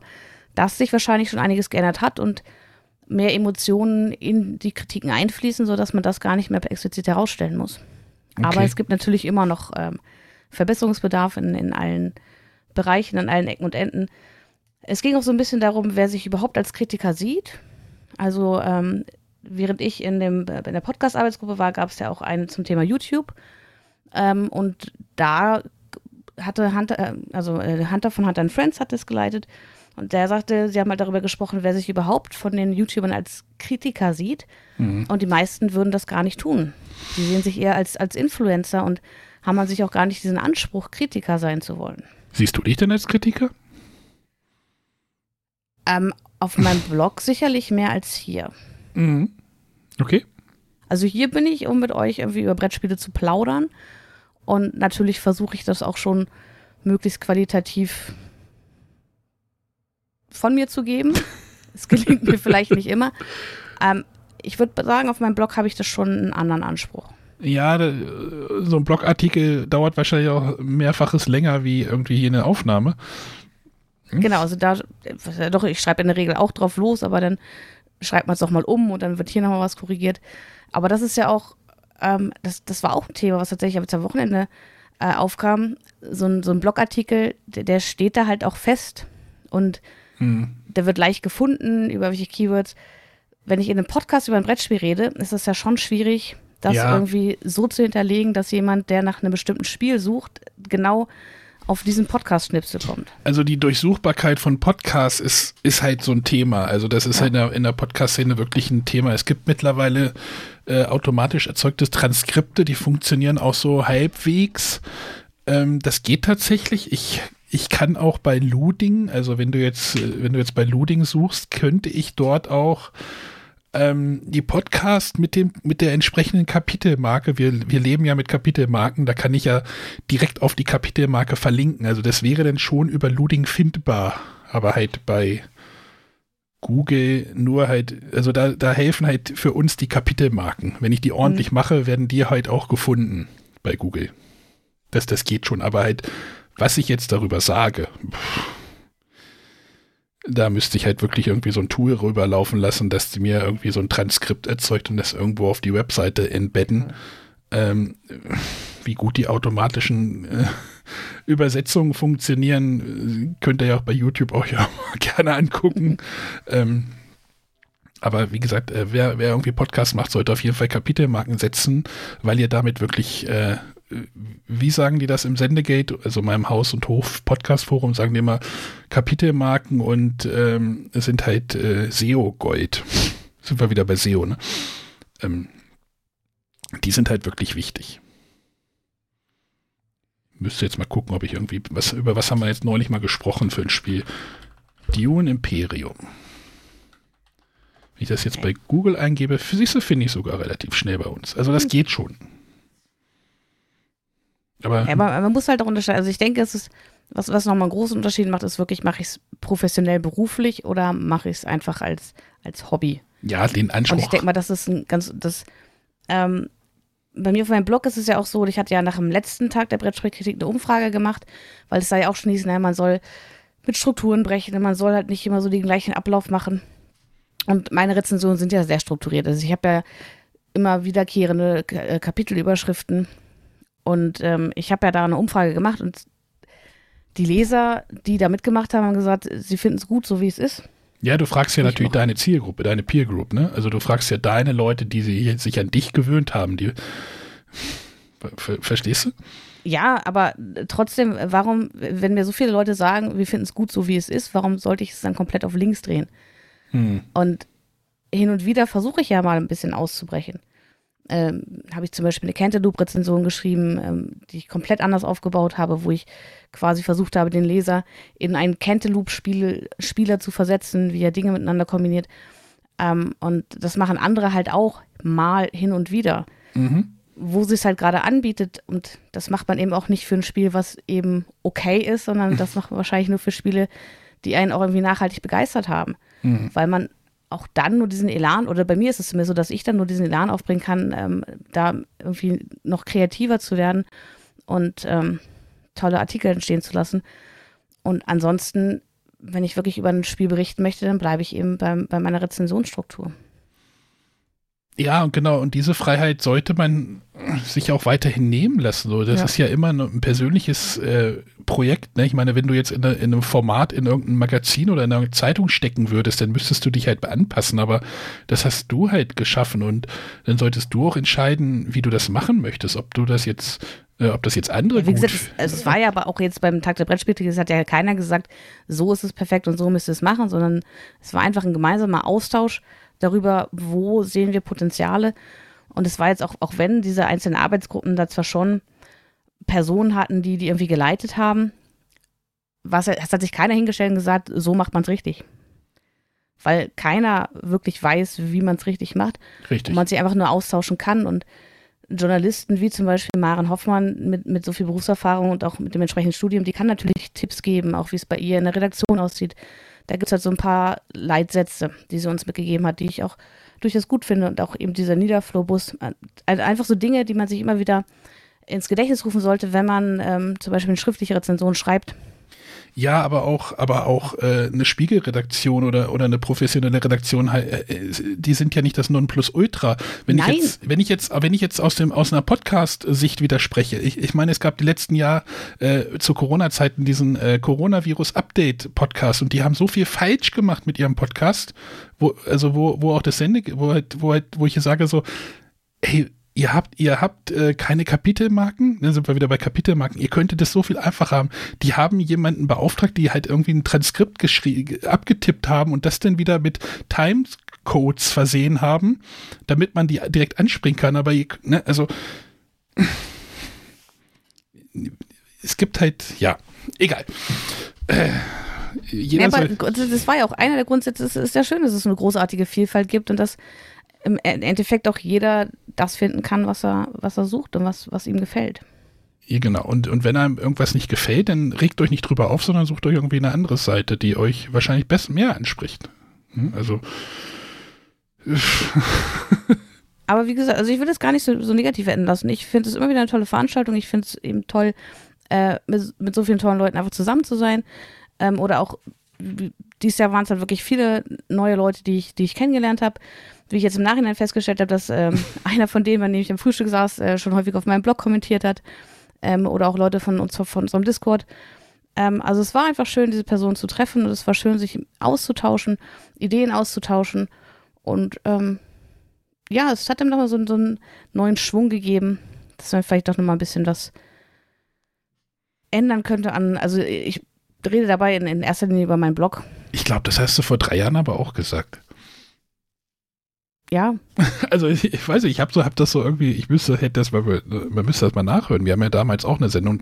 dass sich wahrscheinlich schon einiges geändert hat und mehr Emotionen in die Kritiken einfließen, sodass man das gar nicht mehr explizit herausstellen muss. Okay. Aber es gibt natürlich immer noch ähm, Verbesserungsbedarf in, in allen Bereichen, an allen Ecken und Enden. Es ging auch so ein bisschen darum, wer sich überhaupt als Kritiker sieht. Also ähm, während ich in, dem, in der Podcast-Arbeitsgruppe war, gab es ja auch eine zum Thema YouTube. Ähm, und da hatte Hunter, äh, also äh, Hunter von Hunter Friends hat es geleitet. Und der sagte, sie haben halt darüber gesprochen, wer sich überhaupt von den YouTubern als Kritiker sieht. Mhm. Und die meisten würden das gar nicht tun. Sie sehen sich eher als, als Influencer und haben man sich auch gar nicht diesen Anspruch, Kritiker sein zu wollen. Siehst du dich denn als Kritiker? Ähm, auf meinem Blog sicherlich mehr als hier. Mhm. Okay. Also hier bin ich, um mit euch irgendwie über Brettspiele zu plaudern. Und natürlich versuche ich das auch schon möglichst qualitativ von mir zu geben. Es gelingt mir vielleicht nicht immer. Ähm, ich würde sagen, auf meinem Blog habe ich das schon einen anderen Anspruch. Ja, so ein Blogartikel dauert wahrscheinlich auch mehrfaches länger wie irgendwie hier eine Aufnahme. Hm? Genau, also da, doch, ich schreibe in der Regel auch drauf los, aber dann schreibt man es doch mal um und dann wird hier nochmal was korrigiert. Aber das ist ja auch, ähm, das, das war auch ein Thema, was tatsächlich jetzt am Wochenende äh, aufkam. So ein, so ein Blogartikel, der, der steht da halt auch fest und hm. der wird leicht gefunden über welche Keywords. Wenn ich in einem Podcast über ein Brettspiel rede, ist das ja schon schwierig, das ja. irgendwie so zu hinterlegen, dass jemand, der nach einem bestimmten Spiel sucht, genau auf diesen Podcast-Schnipsel kommt. Also die Durchsuchbarkeit von Podcasts ist, ist halt so ein Thema. Also das ist ja. in der, in der Podcast-Szene wirklich ein Thema. Es gibt mittlerweile äh, automatisch erzeugte Transkripte, die funktionieren auch so halbwegs. Ähm, das geht tatsächlich. Ich ich kann auch bei Loading, also wenn du jetzt, äh, wenn du jetzt bei Loading suchst, könnte ich dort auch ähm, die Podcast mit dem, mit der entsprechenden Kapitelmarke. Wir, wir leben ja mit Kapitelmarken, da kann ich ja direkt auf die Kapitelmarke verlinken. Also das wäre dann schon über Loading findbar, aber halt bei Google nur halt, also da, da helfen halt für uns die Kapitelmarken. Wenn ich die ordentlich mhm. mache, werden die halt auch gefunden bei Google. Das, das geht schon, aber halt, was ich jetzt darüber sage, pff, da müsste ich halt wirklich irgendwie so ein Tool rüberlaufen lassen, dass die mir irgendwie so ein Transkript erzeugt und das irgendwo auf die Webseite embedden. Ähm, wie gut die automatischen äh, Übersetzungen funktionieren, könnt ihr ja auch bei YouTube auch ja gerne angucken. ähm, aber wie gesagt, äh, wer, wer irgendwie Podcast macht, sollte auf jeden Fall Kapitelmarken setzen, weil ihr damit wirklich äh, wie sagen die das im Sendegate, also meinem Haus- und Hof-Podcast-Forum, sagen die immer Kapitelmarken und ähm, sind halt äh, SEO-Gold. sind wir wieder bei SEO, ne? Ähm, die sind halt wirklich wichtig. Müsste jetzt mal gucken, ob ich irgendwie, was, über was haben wir jetzt neulich mal gesprochen für ein Spiel? Dune Imperium. Wenn ich das jetzt bei Google eingebe, siehst du, finde ich sogar relativ schnell bei uns. Also das hm. geht schon. Aber, ja, aber man muss halt auch unterscheiden. Also ich denke, es ist, was, was nochmal einen großen Unterschied macht, ist wirklich, mache ich es professionell beruflich oder mache ich es einfach als, als Hobby? Ja, den Anspruch. Und ich denke mal, das ist ein ganz, das, ähm, bei mir auf meinem Blog ist es ja auch so, ich hatte ja nach dem letzten Tag der Brettspielkritik eine Umfrage gemacht, weil es da ja auch schon hieß, naja, man soll mit Strukturen brechen, man soll halt nicht immer so den gleichen Ablauf machen. Und meine Rezensionen sind ja sehr strukturiert. Also ich habe ja immer wiederkehrende äh, Kapitelüberschriften und ähm, ich habe ja da eine Umfrage gemacht und die Leser, die da mitgemacht haben, haben gesagt, sie finden es gut, so wie es ist. Ja, du fragst ja ich natürlich auch. deine Zielgruppe, deine Peer Group, ne? Also du fragst ja deine Leute, die sich an dich gewöhnt haben, die Ver verstehst du? Ja, aber trotzdem, warum, wenn mir so viele Leute sagen, wir finden es gut so, wie es ist, warum sollte ich es dann komplett auf links drehen? Hm. Und hin und wieder versuche ich ja mal ein bisschen auszubrechen. Ähm, habe ich zum Beispiel eine Cantaloupe-Rezension geschrieben, ähm, die ich komplett anders aufgebaut habe, wo ich quasi versucht habe, den Leser in einen Cantaloupe-Spieler zu versetzen, wie er Dinge miteinander kombiniert. Ähm, und das machen andere halt auch mal hin und wieder. Mhm. Wo sie es halt gerade anbietet. Und das macht man eben auch nicht für ein Spiel, was eben okay ist, sondern das macht man wahrscheinlich nur für Spiele, die einen auch irgendwie nachhaltig begeistert haben. Mhm. Weil man auch dann nur diesen Elan, oder bei mir ist es mir so, dass ich dann nur diesen Elan aufbringen kann, ähm, da irgendwie noch kreativer zu werden und ähm, tolle Artikel entstehen zu lassen. Und ansonsten, wenn ich wirklich über ein Spiel berichten möchte, dann bleibe ich eben bei, bei meiner Rezensionsstruktur. Ja, genau. Und diese Freiheit sollte man sich auch weiterhin nehmen lassen. So, das ja. ist ja immer ein persönliches äh, Projekt. Ne? Ich meine, wenn du jetzt in, in, einem Format in irgendeinem Magazin oder in einer Zeitung stecken würdest, dann müsstest du dich halt anpassen. Aber das hast du halt geschaffen und dann solltest du auch entscheiden, wie du das machen möchtest. Ob du das jetzt äh, ob das jetzt andere Wie gesagt, es, es, war ja aber auch jetzt beim Tag der Brettspiele, es hat ja keiner gesagt, so ist es perfekt und so müsst ihr es machen, sondern es war einfach ein gemeinsamer Austausch darüber, wo sehen wir Potenziale. Und es war jetzt auch, auch wenn diese einzelnen Arbeitsgruppen da zwar schon Personen hatten, die die irgendwie geleitet haben, was, es hat sich keiner hingestellt und gesagt, so macht man es richtig. Weil keiner wirklich weiß, wie man es richtig macht. Richtig. Und man sich einfach nur austauschen kann. Und Journalisten wie zum Beispiel Maren Hoffmann mit, mit so viel Berufserfahrung und auch mit dem entsprechenden Studium, die kann natürlich Tipps geben, auch wie es bei ihr in der Redaktion aussieht. Da gibt es halt so ein paar Leitsätze, die sie uns mitgegeben hat, die ich auch durchaus gut finde. Und auch eben dieser Niederflowbus. Also einfach so Dinge, die man sich immer wieder ins Gedächtnis rufen sollte, wenn man ähm, zum Beispiel eine schriftliche Rezension schreibt. Ja, aber auch, aber auch äh, eine Spiegelredaktion oder, oder eine professionelle Redaktion, äh, die sind ja nicht das Nonplusultra. Wenn Nein. ich jetzt, wenn ich jetzt, wenn ich jetzt aus dem aus einer Podcast-Sicht widerspreche, ich, ich meine, es gab die letzten Jahr äh, zu Corona-Zeiten diesen äh, Coronavirus-Update-Podcast und die haben so viel falsch gemacht mit ihrem Podcast, wo, also wo, wo auch das Sende, wo halt, wo halt, wo ich sage so, hey, ihr habt, ihr habt äh, keine Kapitelmarken, dann sind wir wieder bei Kapitelmarken, ihr könntet das so viel einfacher haben. Die haben jemanden beauftragt, die halt irgendwie ein Transkript abgetippt haben und das dann wieder mit Timecodes versehen haben, damit man die direkt anspringen kann. Aber ihr, ne, also es gibt halt, ja, egal. Äh, ja, aber das war ja auch einer der Grundsätze, es ist ja schön, dass es eine großartige Vielfalt gibt und dass im Endeffekt auch jeder das finden kann, was er, was er sucht und was, was ihm gefällt. Ja, genau. Und, und wenn einem irgendwas nicht gefällt, dann regt euch nicht drüber auf, sondern sucht euch irgendwie eine andere Seite, die euch wahrscheinlich besser mehr anspricht. Hm, also. Aber wie gesagt, also ich will das gar nicht so, so negativ enden lassen. Ich finde es immer wieder eine tolle Veranstaltung. Ich finde es eben toll, äh, mit, mit so vielen tollen Leuten einfach zusammen zu sein. Ähm, oder auch, dieses Jahr waren es halt wirklich viele neue Leute, die ich, die ich kennengelernt habe wie ich jetzt im Nachhinein festgestellt habe, dass ähm, einer von denen, bei dem ich am Frühstück saß, äh, schon häufig auf meinem Blog kommentiert hat ähm, oder auch Leute von uns von unserem Discord. Ähm, also es war einfach schön, diese Person zu treffen und es war schön, sich auszutauschen, Ideen auszutauschen und ähm, ja, es hat ihm nochmal so, so einen neuen Schwung gegeben, dass man vielleicht doch nochmal ein bisschen was ändern könnte an, also ich rede dabei in, in erster Linie über meinen Blog. Ich glaube, das hast du vor drei Jahren aber auch gesagt ja. Also ich, weiß nicht, ich habe so, hab das so irgendwie, ich müsste, hätte das, man, man müsste das mal nachhören. Wir haben ja damals auch eine Sendung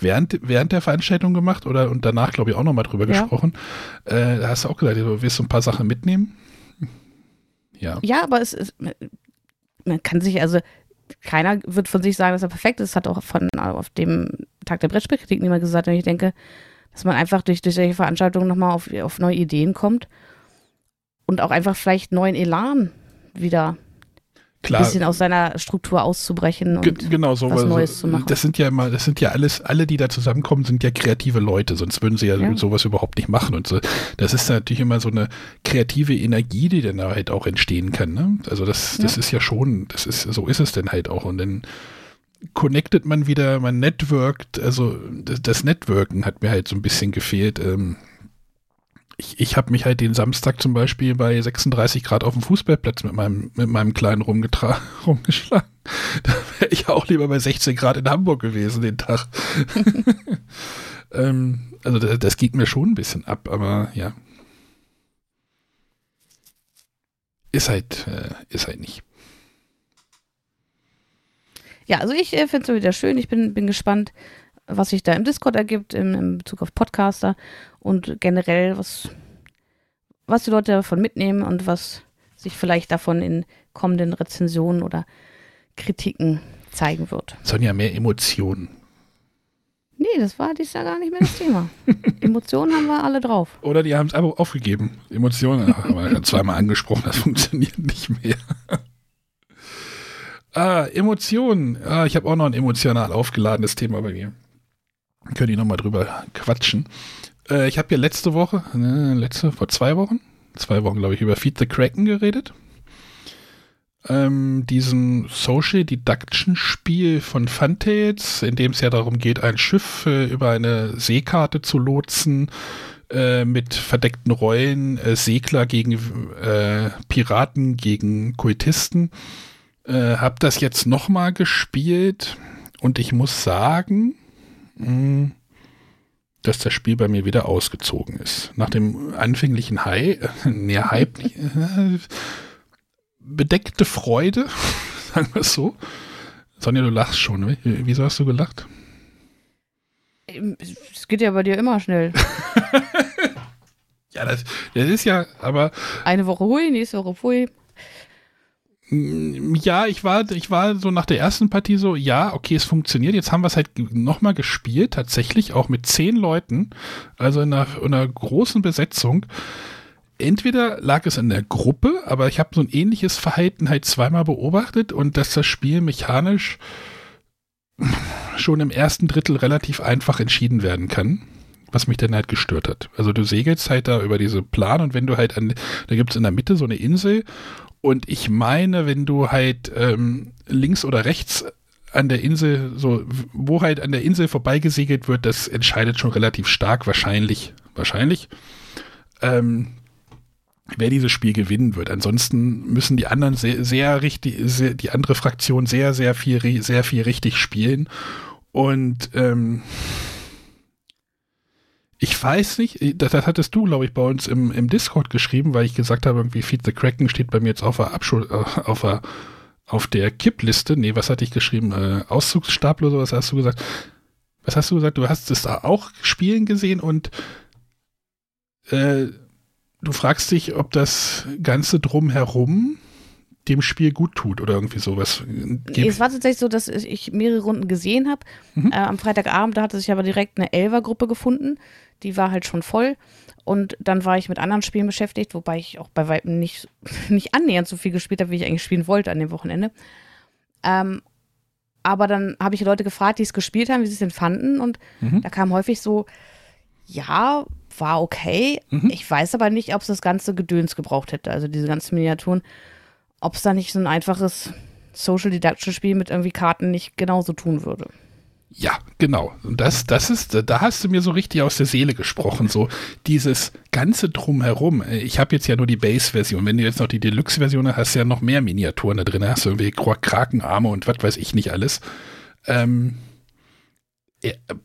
während, während der Veranstaltung gemacht oder und danach, glaube ich, auch nochmal drüber ja. gesprochen. Äh, da hast du auch gesagt, du willst so ein paar Sachen mitnehmen. Ja. Ja, aber es ist, man kann sich, also keiner wird von sich sagen, dass er perfekt ist. Das hat auch von auf dem Tag der Brettspielkritik niemand gesagt. Und ich denke, dass man einfach durch, durch solche Veranstaltungen nochmal auf, auf neue Ideen kommt und auch einfach vielleicht neuen Elan wieder Klar. ein bisschen aus seiner Struktur auszubrechen und genau, so, was Neues zu machen. Das sind ja immer, das sind ja alles, alle, die da zusammenkommen, sind ja kreative Leute, sonst würden sie ja, ja. sowas überhaupt nicht machen. Und so, das ist natürlich immer so eine kreative Energie, die dann da halt auch entstehen kann. Ne? Also das, das ja. ist ja schon, das ist, so ist es denn halt auch. Und dann connectet man wieder, man networkt, also das, das Networken hat mir halt so ein bisschen gefehlt. Ähm, ich, ich habe mich halt den Samstag zum Beispiel bei 36 Grad auf dem Fußballplatz mit meinem, mit meinem Kleinen rumgeschlagen. Da wäre ich auch lieber bei 16 Grad in Hamburg gewesen den Tag. ähm, also das, das geht mir schon ein bisschen ab, aber ja. Ist halt, äh, ist halt nicht. Ja, also ich äh, finde es wieder schön. Ich bin, bin gespannt, was sich da im Discord ergibt, im, in Bezug auf Podcaster und generell, was, was die Leute davon mitnehmen und was sich vielleicht davon in kommenden Rezensionen oder Kritiken zeigen wird. Sonja, mehr Emotionen. Nee, das war dies Jahr gar nicht mehr das Thema. Emotionen haben wir alle drauf. Oder die haben es aber aufgegeben. Emotionen haben wir zweimal angesprochen, das funktioniert nicht mehr. ah, Emotionen. Ah, ich habe auch noch ein emotional aufgeladenes Thema bei mir. Können die nochmal drüber quatschen. Äh, ich habe ja letzte Woche, äh, letzte, vor zwei Wochen, zwei Wochen glaube ich, über Feed the Kraken geredet. Ähm, diesem Social Deduction Spiel von Funtails, in dem es ja darum geht, ein Schiff äh, über eine Seekarte zu lotsen, äh, mit verdeckten Rollen, äh, Segler gegen äh, Piraten, gegen Kultisten. Äh, hab das jetzt nochmal gespielt und ich muss sagen, mh, hm, dass das Spiel bei mir wieder ausgezogen ist. Nach dem anfänglichen High, äh, nee, Hype, äh, bedeckte Freude, sagen wir es so. Sonja, du lachst schon. Ne? Wieso hast du gelacht? Es geht ja bei dir immer schnell. ja, das, das ist ja, aber. Eine Woche hui, nächste Woche hui. Mm, ja, ich war, ich war so nach der ersten Partie so, ja, okay, es funktioniert. Jetzt haben wir es halt nochmal gespielt, tatsächlich auch mit zehn Leuten, also in einer, in einer großen Besetzung. Entweder lag es in der Gruppe, aber ich habe so ein ähnliches Verhalten halt zweimal beobachtet und dass das Spiel mechanisch schon im ersten Drittel relativ einfach entschieden werden kann was mich dann halt gestört hat. Also du segelst halt da über diese Plan und wenn du halt an, da gibt es in der Mitte so eine Insel und ich meine, wenn du halt ähm, links oder rechts an der Insel, so, wo halt an der Insel vorbeigesegelt wird, das entscheidet schon relativ stark, wahrscheinlich, wahrscheinlich, ähm, wer dieses Spiel gewinnen wird. Ansonsten müssen die anderen sehr, sehr richtig, sehr, die andere Fraktion sehr, sehr viel, sehr viel richtig spielen. Und ähm, ich weiß nicht, das, das hattest du, glaube ich, bei uns im, im Discord geschrieben, weil ich gesagt habe, irgendwie Feed the Kraken steht bei mir jetzt auf der Abschul äh, auf der, auf der Kippliste. Nee, was hatte ich geschrieben? Äh, Auszugsstapel oder sowas hast du gesagt? Was hast du gesagt? Du hast es da auch spielen gesehen und äh, du fragst dich, ob das Ganze drumherum dem Spiel gut tut oder irgendwie sowas. Es war tatsächlich so, dass ich mehrere Runden gesehen habe. Mhm. Äh, am Freitagabend, da hatte sich aber direkt eine Elfer-Gruppe gefunden. Die war halt schon voll. Und dann war ich mit anderen Spielen beschäftigt, wobei ich auch bei weitem nicht, nicht annähernd so viel gespielt habe, wie ich eigentlich spielen wollte an dem Wochenende. Ähm, aber dann habe ich Leute gefragt, die es gespielt haben, wie sie es denn fanden. Und mhm. da kam häufig so, ja, war okay. Mhm. Ich weiß aber nicht, ob es das ganze Gedöns gebraucht hätte, also diese ganzen Miniaturen. Ob es da nicht so ein einfaches Social Deduction Spiel mit irgendwie Karten nicht genauso tun würde. Ja, genau. Und das, das ist, da hast du mir so richtig aus der Seele gesprochen. So dieses ganze drumherum. Ich habe jetzt ja nur die Base-Version. Wenn du jetzt noch die Deluxe-Version hast, hast du ja noch mehr Miniaturen da drin. Hast du irgendwie Krakenarme und was weiß ich nicht alles. Ähm,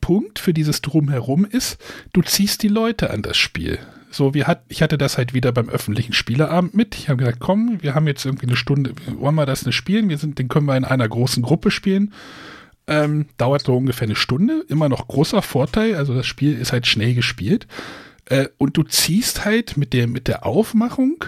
Punkt für dieses Drumherum ist, du ziehst die Leute an das Spiel. So, wir hat, ich hatte das halt wieder beim öffentlichen Spieleabend mit. Ich habe gesagt, komm, wir haben jetzt irgendwie eine Stunde, wollen wir das nicht spielen? Wir sind, den können wir in einer großen Gruppe spielen. Ähm, dauert so ungefähr eine Stunde. Immer noch großer Vorteil. Also das Spiel ist halt schnell gespielt. Äh, und du ziehst halt mit der, mit der Aufmachung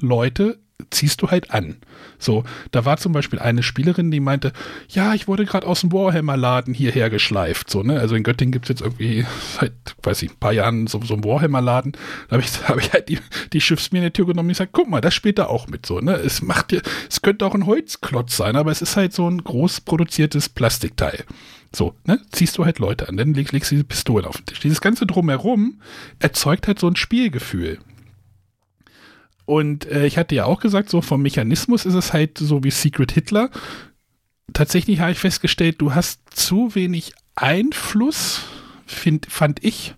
Leute ziehst du halt an. So, da war zum Beispiel eine Spielerin, die meinte, ja, ich wurde gerade aus dem Warhammer-Laden hierher geschleift. So, ne? Also in Göttingen gibt es jetzt irgendwie seit, weiß ich, ein paar Jahren so, so einen Warhammer-Laden. Da habe ich, hab ich halt die, die Schiffsminiatur genommen und gesagt, guck mal, das spielt da auch mit so, ne? Es macht dir, es könnte auch ein Holzklotz sein, aber es ist halt so ein groß produziertes Plastikteil. So, ne? Ziehst du halt Leute an, dann legst, legst du diese Pistolen auf den Tisch. Dieses ganze Drumherum erzeugt halt so ein Spielgefühl. Und äh, ich hatte ja auch gesagt, so vom Mechanismus ist es halt so wie Secret Hitler. Tatsächlich habe ich festgestellt, du hast zu wenig Einfluss, find, fand ich,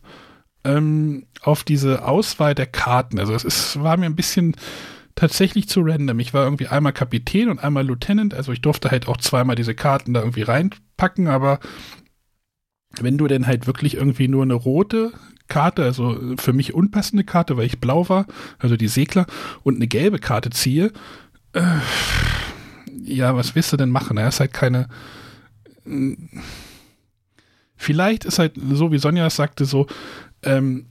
ähm, auf diese Auswahl der Karten. Also es ist, war mir ein bisschen tatsächlich zu random. Ich war irgendwie einmal Kapitän und einmal Lieutenant, also ich durfte halt auch zweimal diese Karten da irgendwie reinpacken, aber wenn du denn halt wirklich irgendwie nur eine rote Karte, also für mich unpassende Karte, weil ich blau war, also die Segler, und eine gelbe Karte ziehe, äh, ja, was willst du denn machen? Er ist halt keine. Vielleicht ist halt, so wie Sonja es sagte, so ähm,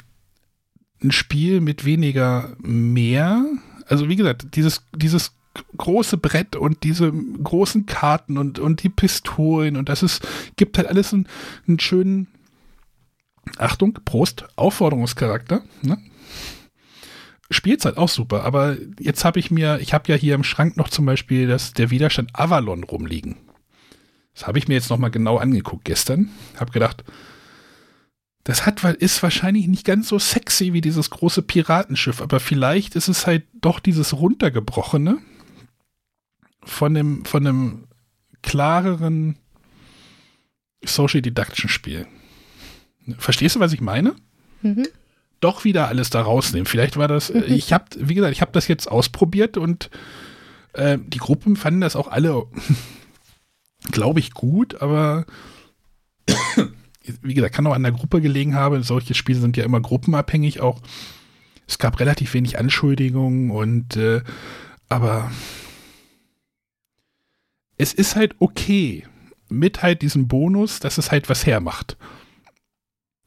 ein Spiel mit weniger mehr. Also wie gesagt, dieses, dieses große Brett und diese großen Karten und, und die Pistolen und das ist, gibt halt alles einen, einen schönen, Achtung, Prost, Aufforderungscharakter. Ne? Spielt's halt auch super, aber jetzt habe ich mir, ich habe ja hier im Schrank noch zum Beispiel das, der Widerstand Avalon rumliegen. Das habe ich mir jetzt nochmal genau angeguckt gestern. Habe gedacht, das hat, ist wahrscheinlich nicht ganz so sexy wie dieses große Piratenschiff, aber vielleicht ist es halt doch dieses runtergebrochene von dem, von einem klareren Social Deduction Spiel. Verstehst du, was ich meine? Mhm. Doch wieder alles da rausnehmen. Vielleicht war das, mhm. ich habe, wie gesagt, ich habe das jetzt ausprobiert und äh, die Gruppen fanden das auch alle, glaube ich, gut, aber wie gesagt, kann auch an der Gruppe gelegen haben. Solche Spiele sind ja immer gruppenabhängig auch. Es gab relativ wenig Anschuldigungen und äh, aber es ist halt okay mit halt diesem Bonus, dass es halt was hermacht.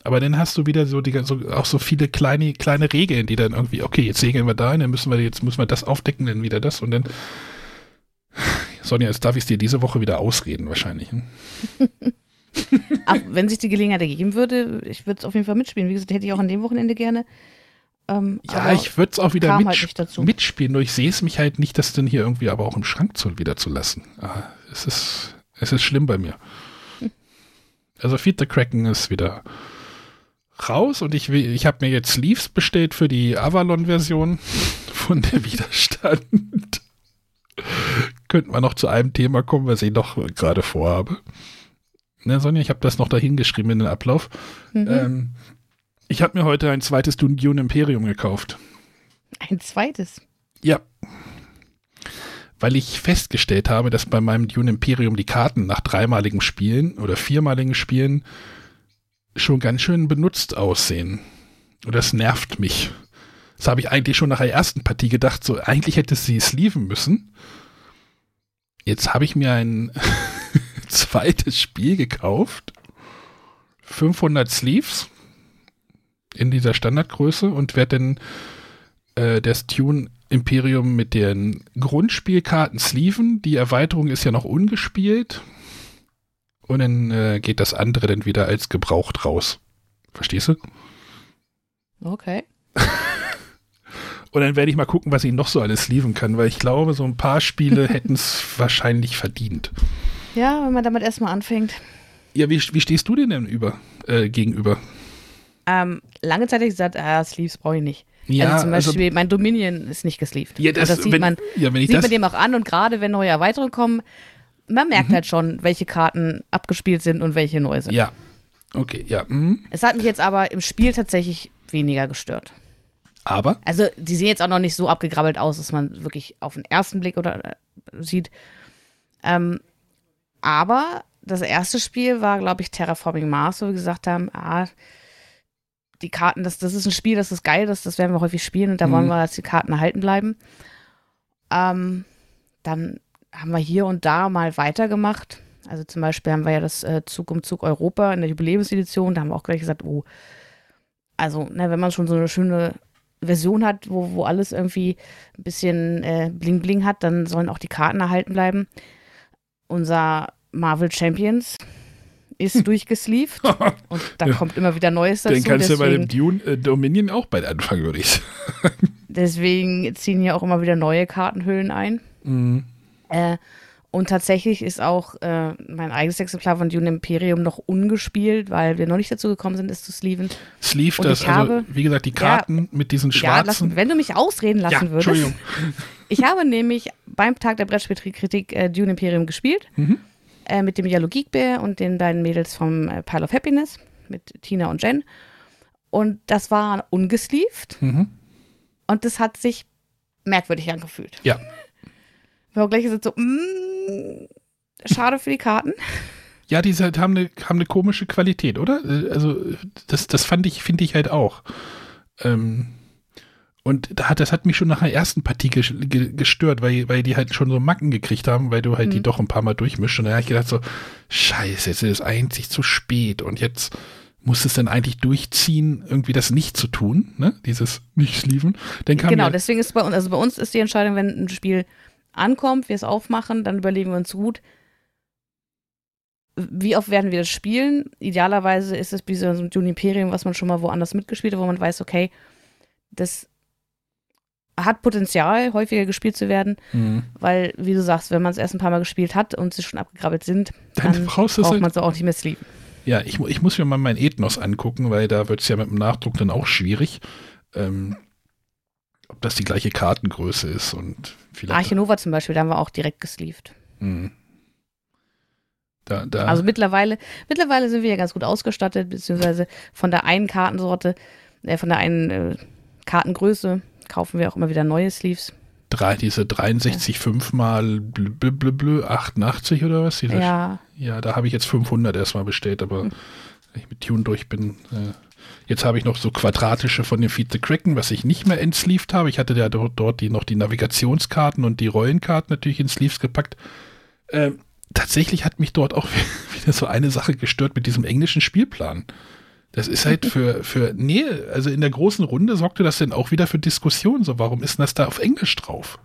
Aber dann hast du wieder so, die, so auch so viele kleine, kleine Regeln, die dann irgendwie, okay, jetzt segeln wir da hin, dann müssen wir, jetzt müssen wir das aufdecken, dann wieder das und dann. Sonja, jetzt darf ich es dir diese Woche wieder ausreden, wahrscheinlich. Hm? Ach, wenn sich die Gelegenheit ergeben würde, ich würde es auf jeden Fall mitspielen. Wie gesagt, hätte ich auch an dem Wochenende gerne. Ähm, ja, ich würde es auch wieder mitsp halt mitspielen, nur ich sehe es mich halt nicht, das dann hier irgendwie aber auch im Schrank zu, wieder zu lassen. Ah, es, ist, es ist schlimm bei mir. Hm. Also Feed the Kraken ist wieder raus und ich, ich habe mir jetzt Sleeves bestellt für die Avalon-Version von der Widerstand. Könnten wir noch zu einem Thema kommen, was ich noch gerade vorhabe. Ne, Sonja, ich habe das noch dahin geschrieben in den Ablauf. Mhm. Ähm, ich habe mir heute ein zweites Dune Imperium gekauft. Ein zweites? Ja. Weil ich festgestellt habe, dass bei meinem Dune Imperium die Karten nach dreimaligem Spielen oder viermaligen Spielen schon ganz schön benutzt aussehen. Und das nervt mich. Das habe ich eigentlich schon nach der ersten Partie gedacht, so eigentlich hätte sie sleeven müssen. Jetzt habe ich mir ein zweites Spiel gekauft. 500 Sleeves in dieser Standardgröße und werde dann äh, das Tune Imperium mit den Grundspielkarten sleeven. Die Erweiterung ist ja noch ungespielt und dann äh, geht das andere dann wieder als gebraucht raus. Verstehst du? Okay. und dann werde ich mal gucken, was ich noch so alles liefern kann, weil ich glaube, so ein paar Spiele hätten es wahrscheinlich verdient. Ja, wenn man damit erstmal anfängt. Ja, wie, wie stehst du denn denn über, äh, gegenüber? Ähm, lange Zeit habe ich gesagt, ah, Sleeves brauche ich nicht. Ja, also zum also Beispiel, also, mein Dominion ist nicht gesleeved. Ja, das, das sieht, wenn, man, ja, wenn sieht man dem auch an und gerade wenn neue Erweiterungen kommen, man merkt mhm. halt schon, welche Karten abgespielt sind und welche neu sind. Ja. Okay, ja. Mhm. Es hat mich jetzt aber im Spiel tatsächlich weniger gestört. Aber? Also, die sehen jetzt auch noch nicht so abgegrabbelt aus, dass man wirklich auf den ersten Blick oder äh, sieht. Ähm, aber das erste Spiel war, glaube ich, Terraforming Mars, wo wir gesagt haben, ah, die Karten, das, das ist ein Spiel, das ist geil, das, das werden wir häufig spielen und da mhm. wollen wir, dass die Karten erhalten bleiben. Ähm, dann haben wir hier und da mal weitergemacht. Also zum Beispiel haben wir ja das äh, Zug um Zug Europa in der Jubiläumsedition. Da haben wir auch gleich gesagt, oh, also ne, wenn man schon so eine schöne Version hat, wo, wo alles irgendwie ein bisschen äh, Bling Bling hat, dann sollen auch die Karten erhalten bleiben. Unser Marvel Champions ist hm. durchgesleeved und da ja. kommt immer wieder Neues dazu. Den kannst deswegen, du bei dem Dune äh, Dominion auch bald anfangen, würde ich sagen. Deswegen ziehen hier auch immer wieder neue Kartenhüllen ein. Mhm. Äh, und tatsächlich ist auch äh, mein eigenes Exemplar von Dune Imperium noch ungespielt, weil wir noch nicht dazu gekommen sind, es zu sleeven. Sleeve, das, also, habe, wie gesagt, die Karten ja, mit diesen schwarzen. Ja, lassen, wenn du mich ausreden lassen ja, würdest. Entschuldigung. Ich habe nämlich beim Tag der Brettspielkritik äh, Dune Imperium gespielt. Mhm. Äh, mit dem Yellow Geek Bear und den beiden Mädels vom äh, Pile of Happiness, mit Tina und Jen. Und das war ungesleeved. Mhm. Und das hat sich merkwürdig angefühlt. Ja. Wir haben gleich gesagt so, mm, schade für die Karten. Ja, die haben eine, haben eine komische Qualität, oder? Äh, also, das, das fand ich, finde ich halt auch. Ähm, und da hat, das hat mich schon nach der ersten Partie gestört, weil, weil die halt schon so Macken gekriegt haben, weil du halt mhm. die doch ein paar Mal durchmischst. Und dann habe ich gedacht so, scheiße, jetzt ist es eigentlich zu spät und jetzt muss es dann eigentlich durchziehen, irgendwie das nicht zu tun, ne? Dieses Nicht-Sleeven. Genau, ja deswegen ist bei uns, also bei uns ist die Entscheidung, wenn ein Spiel ankommt, wir es aufmachen, dann überlegen wir uns gut, wie oft werden wir das spielen? Idealerweise ist es wie so ein Juniperium, was man schon mal woanders mitgespielt hat, wo man weiß, okay, das hat Potenzial, häufiger gespielt zu werden, mhm. weil, wie du sagst, wenn man es erst ein paar Mal gespielt hat und sie schon abgegrabbelt sind, dann, dann braucht halt man es auch nicht mehr sleeven. Ja, ich, ich, muss mir mal mein Ethnos angucken, weil da wird es ja mit dem Nachdruck dann auch schwierig. Ähm, ob das die gleiche Kartengröße ist und vielleicht. Arche Nova zum Beispiel, da haben wir auch direkt gesleeved. Mhm. Da, da. Also mittlerweile, mittlerweile sind wir ja ganz gut ausgestattet, beziehungsweise von der einen Kartensorte, äh, von der einen äh, Kartengröße kaufen wir auch immer wieder neue Sleeves. Drei, diese 63,5 ja. mal blö, blö, blö, 88 oder was? Diese, ja. Ja, da habe ich jetzt 500 erstmal bestellt, aber hm. wenn ich mit Tune durch bin. Äh, jetzt habe ich noch so quadratische von dem Feed the Kraken, was ich nicht mehr entsleeved habe. Ich hatte ja dort, dort die, noch die Navigationskarten und die Rollenkarten natürlich in Sleeves gepackt. Ähm, tatsächlich hat mich dort auch wieder so eine Sache gestört mit diesem englischen Spielplan. Das ist halt für, für, nee, also in der großen Runde sorgte das dann auch wieder für Diskussionen. So, warum ist denn das da auf Englisch drauf?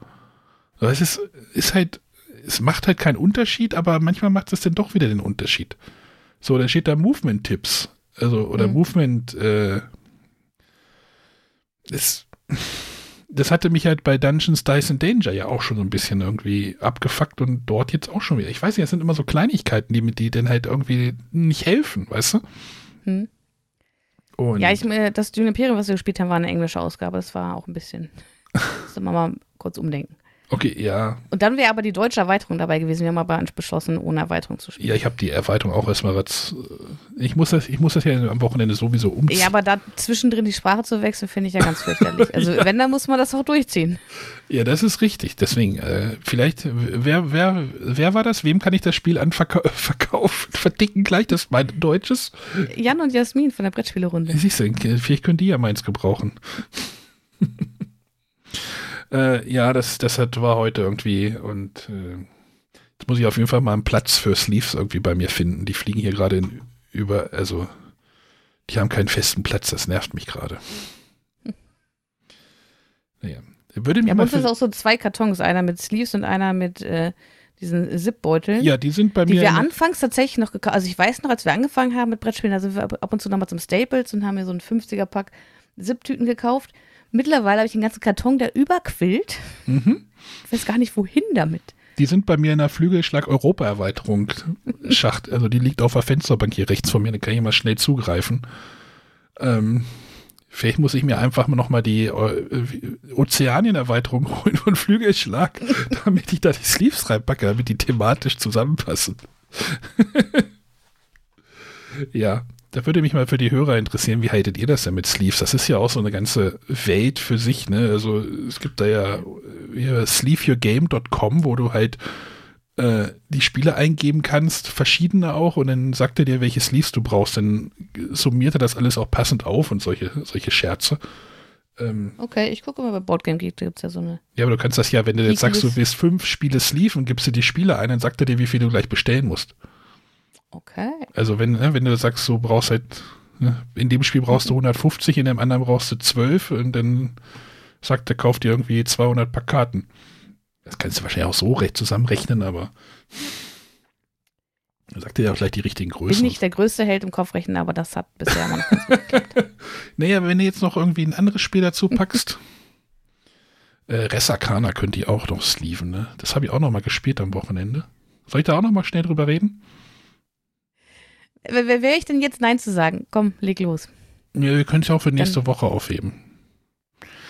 Es ist, ist halt, es macht halt keinen Unterschied, aber manchmal macht es dann doch wieder den Unterschied. So, dann steht da Movement-Tipps. Also, oder mhm. Movement, äh, ist, das hatte mich halt bei Dungeons Dice and Danger ja auch schon so ein bisschen irgendwie abgefuckt und dort jetzt auch schon wieder. Ich weiß nicht, es sind immer so Kleinigkeiten, die mit die dann halt irgendwie nicht helfen, weißt du? Hm. Und ja, ich, das Dune Imperium, was wir gespielt haben, war eine englische Ausgabe. Das war auch ein bisschen. Das wir mal kurz umdenken. Okay, ja. Und dann wäre aber die deutsche Erweiterung dabei gewesen. Wir haben aber beschlossen, ohne Erweiterung zu spielen. Ja, ich habe die Erweiterung auch erstmal was. Äh, ich muss das, ich muss das ja am Wochenende sowieso umziehen. Ja, aber da zwischendrin die Sprache zu wechseln, finde ich ja ganz fürchterlich. Also ja. wenn, dann muss man das auch durchziehen. Ja, das ist richtig. Deswegen, äh, vielleicht, wer, wer, wer war das? Wem kann ich das Spiel anverkaufen? Verdicken gleich, das mein deutsches. Jan und Jasmin von der Brettspielerunde. Siehst du, vielleicht können die ja meins gebrauchen. Äh, ja, das, das hat, war heute irgendwie und äh, jetzt muss ich auf jeden Fall mal einen Platz für Sleeves irgendwie bei mir finden. Die fliegen hier gerade über, also die haben keinen festen Platz, das nervt mich gerade. Naja. Würde mich ja, bei uns ist auch so zwei Kartons, einer mit Sleeves und einer mit äh, diesen Zip-Beuteln. Ja, die sind bei die mir. Die wir anfangs tatsächlich noch gekauft Also ich weiß noch, als wir angefangen haben mit Brettspielen, da sind wir ab und zu nochmal zum Staples und haben mir so einen 50er-Pack Zip-Tüten gekauft. Mittlerweile habe ich einen ganzen Karton, der überquillt. Mhm. Ich weiß gar nicht, wohin damit. Die sind bei mir in der Flügelschlag-Europa-Erweiterung Schacht. Also die liegt auf der Fensterbank hier rechts von mir, da kann ich mal schnell zugreifen. Ähm, vielleicht muss ich mir einfach noch mal die äh, Ozeanien-Erweiterung holen von Flügelschlag, damit ich da die Sleeves reinpacke, damit die thematisch zusammenpassen. ja, da würde mich mal für die Hörer interessieren, wie haltet ihr das denn mit Sleeves? Das ist ja auch so eine ganze Welt für sich, ne? Also es gibt da ja, ja sleeveyourgame.com, wo du halt äh, die Spiele eingeben kannst, verschiedene auch, und dann sagt er dir, welche Sleeves du brauchst. Dann summiert er das alles auch passend auf und solche, solche Scherze. Ähm, okay, ich gucke mal bei Boardgame Geek, da gibt es ja so eine. Ja, aber du kannst das ja, wenn du jetzt sagst, du willst fünf Spiele Sleeve und gibst dir die Spiele ein, dann sagt er dir, wie viel du gleich bestellen musst. Okay. Also wenn, ne, wenn du sagst, du brauchst halt, ne, in dem Spiel brauchst du 150, in dem anderen brauchst du 12 und dann sagt er, kauft dir irgendwie 200 Pack Karten. Das kannst du wahrscheinlich auch so recht zusammenrechnen, aber dann sagt er ja auch gleich die richtigen Größen. Bin nicht der größte Held im Kopfrechnen, aber das hat bisher noch nicht geklappt. naja, wenn du jetzt noch irgendwie ein anderes Spiel dazu packst, äh, Resakana könnt ihr auch noch sleeven, ne? Das habe ich auch noch mal gespielt am Wochenende. Soll ich da auch noch mal schnell drüber reden? Wer wäre ich denn jetzt Nein zu sagen? Komm, leg los. Ja, wir können es ja auch für nächste Dann, Woche aufheben.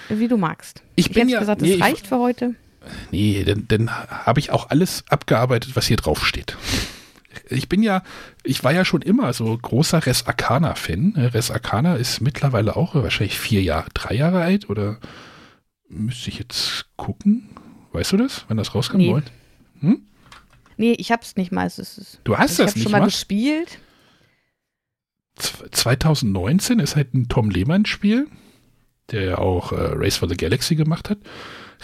Wie du magst. Ich, ich bin ja gesagt, das nee, reicht ich, für heute. Nee, dann, dann habe ich auch alles abgearbeitet, was hier drauf steht. ich bin ja, ich war ja schon immer so großer Res Arcana-Fan. Res Arcana ist mittlerweile auch wahrscheinlich vier Jahre, drei Jahre alt oder müsste ich jetzt gucken? Weißt du das, wenn das rauskommen nee. Hm? Nee, ich hab's nicht mal. Es ist, du hast das nicht Ich schon mal gespielt. 2019 ist halt ein Tom Lehmann-Spiel, der ja auch äh, Race for the Galaxy gemacht hat.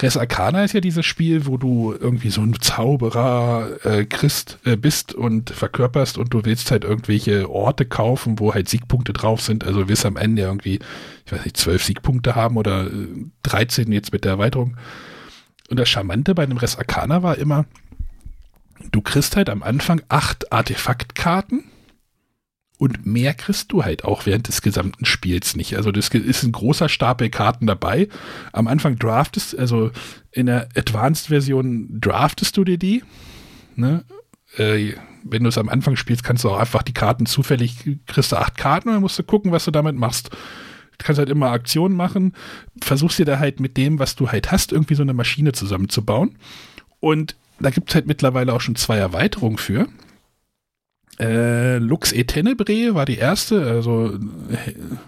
Res Arcana ist ja dieses Spiel, wo du irgendwie so ein Zauberer äh, Christ äh, bist und verkörperst und du willst halt irgendwelche Orte kaufen, wo halt Siegpunkte drauf sind. Also willst am Ende irgendwie, ich weiß nicht, zwölf Siegpunkte haben oder äh, 13 jetzt mit der Erweiterung. Und das Charmante bei dem Res Arcana war immer, du kriegst halt am Anfang acht Artefaktkarten und mehr kriegst du halt auch während des gesamten Spiels nicht. Also das ist ein großer Stapel Karten dabei. Am Anfang draftest, also in der Advanced-Version draftest du dir die. Ne? Äh, wenn du es am Anfang spielst, kannst du auch einfach die Karten zufällig, kriegst du acht Karten und dann musst du gucken, was du damit machst. Du kannst halt immer Aktionen machen, versuchst dir da halt mit dem, was du halt hast, irgendwie so eine Maschine zusammenzubauen. Und da gibt es halt mittlerweile auch schon zwei Erweiterungen für. Äh, Lux et Tenebrae war die erste, also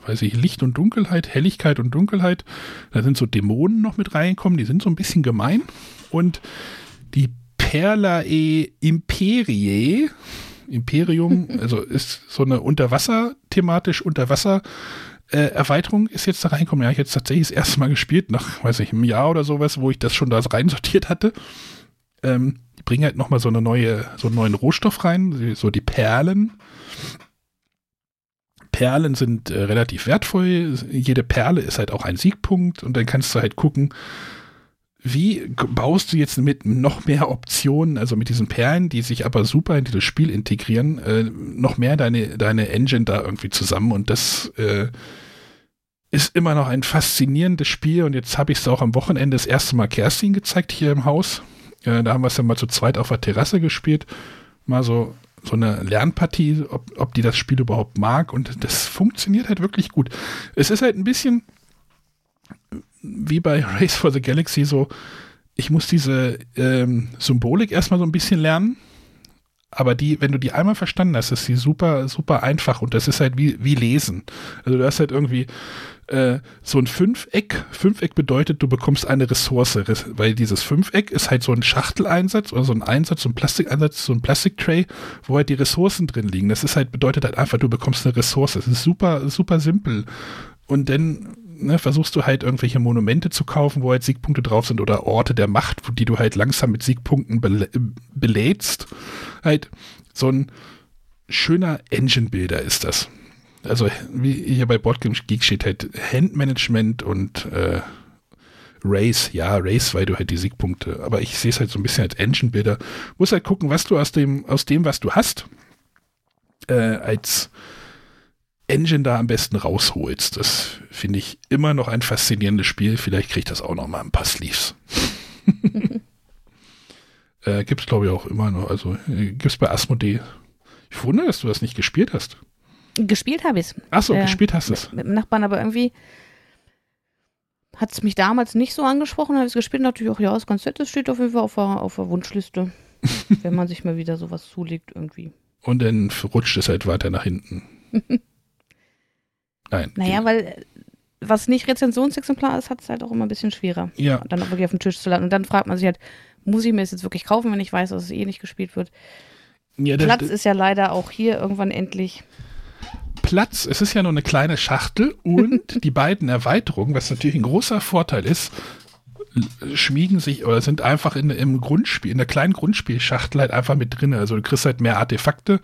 weiß ich, Licht und Dunkelheit, Helligkeit und Dunkelheit. Da sind so Dämonen noch mit reingekommen, die sind so ein bisschen gemein. Und die Perlae Imperie, Imperium, also ist so eine Unterwasser, thematisch Unterwasser. Äh, Erweiterung ist jetzt da reingekommen. Ja, ich jetzt tatsächlich das erste Mal gespielt, nach, weiß ich, einem Jahr oder sowas, wo ich das schon da reinsortiert hatte. Ähm, die bringen halt nochmal so eine neue, so einen neuen Rohstoff rein, so die Perlen. Perlen sind äh, relativ wertvoll. Jede Perle ist halt auch ein Siegpunkt und dann kannst du halt gucken, wie baust du jetzt mit noch mehr Optionen, also mit diesen Perlen, die sich aber super in dieses Spiel integrieren, äh, noch mehr deine, deine Engine da irgendwie zusammen und das äh, ist immer noch ein faszinierendes Spiel und jetzt habe ich es auch am Wochenende das erste Mal Kerstin gezeigt hier im Haus äh, da haben wir es ja mal zu zweit auf der Terrasse gespielt. Mal so, so eine Lernpartie, ob, ob die das Spiel überhaupt mag. Und das funktioniert halt wirklich gut. Es ist halt ein bisschen wie bei Race for the Galaxy so, ich muss diese ähm, Symbolik erstmal so ein bisschen lernen. Aber die, wenn du die einmal verstanden hast, ist sie super, super einfach und das ist halt wie, wie lesen. Also du hast halt irgendwie äh, so ein Fünfeck. Fünfeck bedeutet, du bekommst eine Ressource, weil dieses Fünfeck ist halt so ein Schachteleinsatz oder so ein Einsatz, so ein Plastikeinsatz, so ein Plastiktray, wo halt die Ressourcen drin liegen. Das ist halt, bedeutet halt einfach, du bekommst eine Ressource. Das ist super, super simpel. Und dann ne, versuchst du halt irgendwelche Monumente zu kaufen, wo halt Siegpunkte drauf sind oder Orte der Macht, die du halt langsam mit Siegpunkten bel belädst. Halt so ein schöner Engine-Builder ist das also wie hier bei Boardgame Geek steht halt Handmanagement und äh, Race, ja, Race, weil du halt die Siegpunkte, aber ich sehe es halt so ein bisschen als Engine-Builder. Muss halt gucken, was du aus dem, aus dem, was du hast, äh, als Engine da am besten rausholst. Das finde ich immer noch ein faszinierendes Spiel. Vielleicht kriegt das auch noch mal ein paar Sleeves. äh, Gibt es, glaube ich, auch immer noch. Also äh, gibt es bei Asmodee. Ich wundere, dass du das nicht gespielt hast. Gespielt habe ich es. Achso, äh, gespielt hast du es. Mit, mit, dem Nachbarn, aber irgendwie hat es mich damals nicht so angesprochen, habe ich es gespielt und dachte ich, auch ja, ist ganz nett, das steht auf jeden Fall auf der, auf der Wunschliste, wenn man sich mal wieder sowas zulegt irgendwie. Und dann rutscht es halt weiter nach hinten. Nein. Naja, weil äh, was nicht Rezensionsexemplar ist, hat es halt auch immer ein bisschen schwerer. Ja. Dann auch wirklich auf den Tisch zu landen. Und dann fragt man sich halt, muss ich mir das jetzt wirklich kaufen, wenn ich weiß, dass es eh nicht gespielt wird? Ja, Platz ist ja leider auch hier irgendwann endlich. Platz, es ist ja nur eine kleine Schachtel und die beiden Erweiterungen, was natürlich ein großer Vorteil ist, schmiegen sich oder sind einfach in, im Grundspiel, in der kleinen Grundspielschachtel halt einfach mit drin. Also du kriegst halt mehr Artefakte,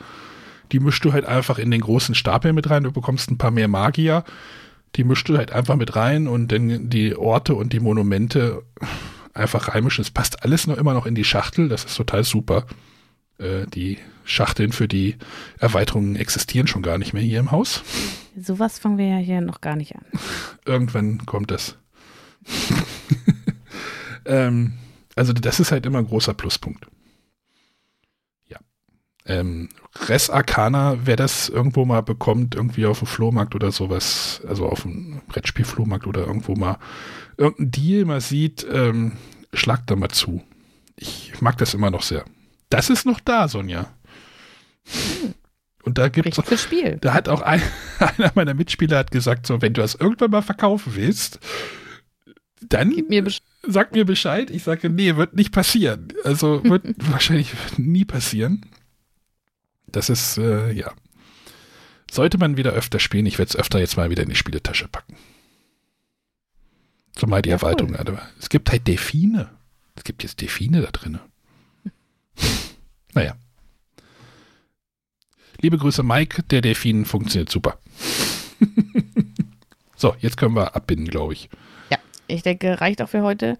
die mischst du halt einfach in den großen Stapel mit rein, du bekommst ein paar mehr Magier, die mischst du halt einfach mit rein und dann die Orte und die Monumente einfach reinmischen. Es passt alles noch immer noch in die Schachtel, das ist total super. Äh, die Schachteln für die Erweiterungen existieren schon gar nicht mehr hier im Haus. Sowas fangen wir ja hier noch gar nicht an. Irgendwann kommt das. ähm, also das ist halt immer ein großer Pluspunkt. Ja. Ähm, Res Arcana, wer das irgendwo mal bekommt, irgendwie auf dem Flohmarkt oder sowas, also auf dem Brettspielflohmarkt oder irgendwo mal irgendein Deal mal sieht, ähm, schlagt da mal zu. Ich mag das immer noch sehr. Das ist noch da, Sonja. Und da gibt es. Spiel. Da hat auch ein, einer meiner Mitspieler hat gesagt: So, wenn du das irgendwann mal verkaufen willst, dann mir sag mir Bescheid. Ich sage, nee, wird nicht passieren. Also wird wahrscheinlich nie passieren. Das ist, äh, ja. Sollte man wieder öfter spielen. Ich werde es öfter jetzt mal wieder in die Spieletasche packen. Zumal die ja, Erwartungen. Cool. Es gibt halt Delfine. Es gibt jetzt Delfine da drin. Naja. Liebe Grüße, Mike. Der Delfin funktioniert super. so, jetzt können wir abbinden, glaube ich. Ja, ich denke, reicht auch für heute.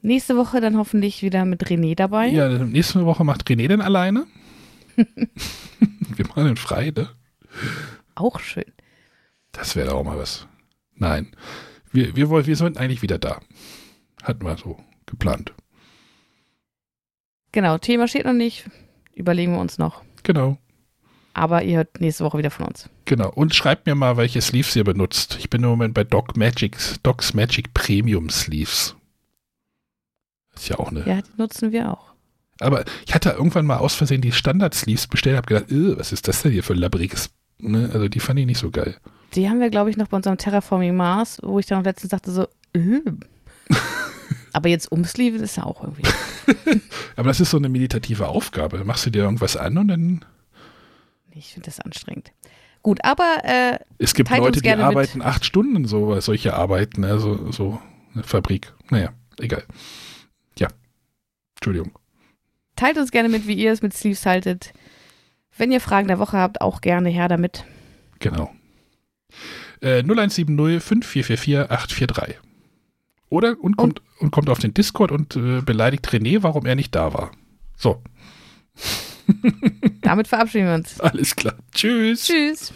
Nächste Woche dann hoffentlich wieder mit René dabei. Ja, nächste Woche macht René dann alleine. wir machen den frei, ne? Auch schön. Das wäre auch mal was. Nein. Wir, wir, wir sind eigentlich wieder da. Hatten wir so geplant. Genau, Thema steht noch nicht. Überlegen wir uns noch. Genau. Aber ihr hört nächste Woche wieder von uns. Genau. Und schreibt mir mal, welche Sleeves ihr benutzt. Ich bin im Moment bei Doc Magic, Docs Magic Premium Sleeves. Ist ja auch eine. Ja, die nutzen wir auch. Aber ich hatte irgendwann mal aus Versehen die Standard-Sleeves bestellt, habe gedacht, was ist das denn hier für ein labbriges. Ne? Also die fand ich nicht so geil. Die haben wir, glaube ich, noch bei unserem Terraforming Mars, wo ich dann letztens sagte so. Aber jetzt umsleeven ist ja auch irgendwie. Aber das ist so eine meditative Aufgabe. Machst du dir irgendwas an und dann. Ich finde das anstrengend. Gut, aber äh, es gibt Leute, die arbeiten mit. acht Stunden so solche Arbeiten, also so eine Fabrik. Naja, egal. Ja, Entschuldigung. Teilt uns gerne mit, wie ihr es mit Sleeves haltet. Wenn ihr Fragen der Woche habt, auch gerne her damit. Genau. Äh, 0170 5444 843. Oder und kommt, und, und kommt auf den Discord und äh, beleidigt René, warum er nicht da war. So. Damit verabschieden wir uns. Alles klar. Tschüss. Tschüss.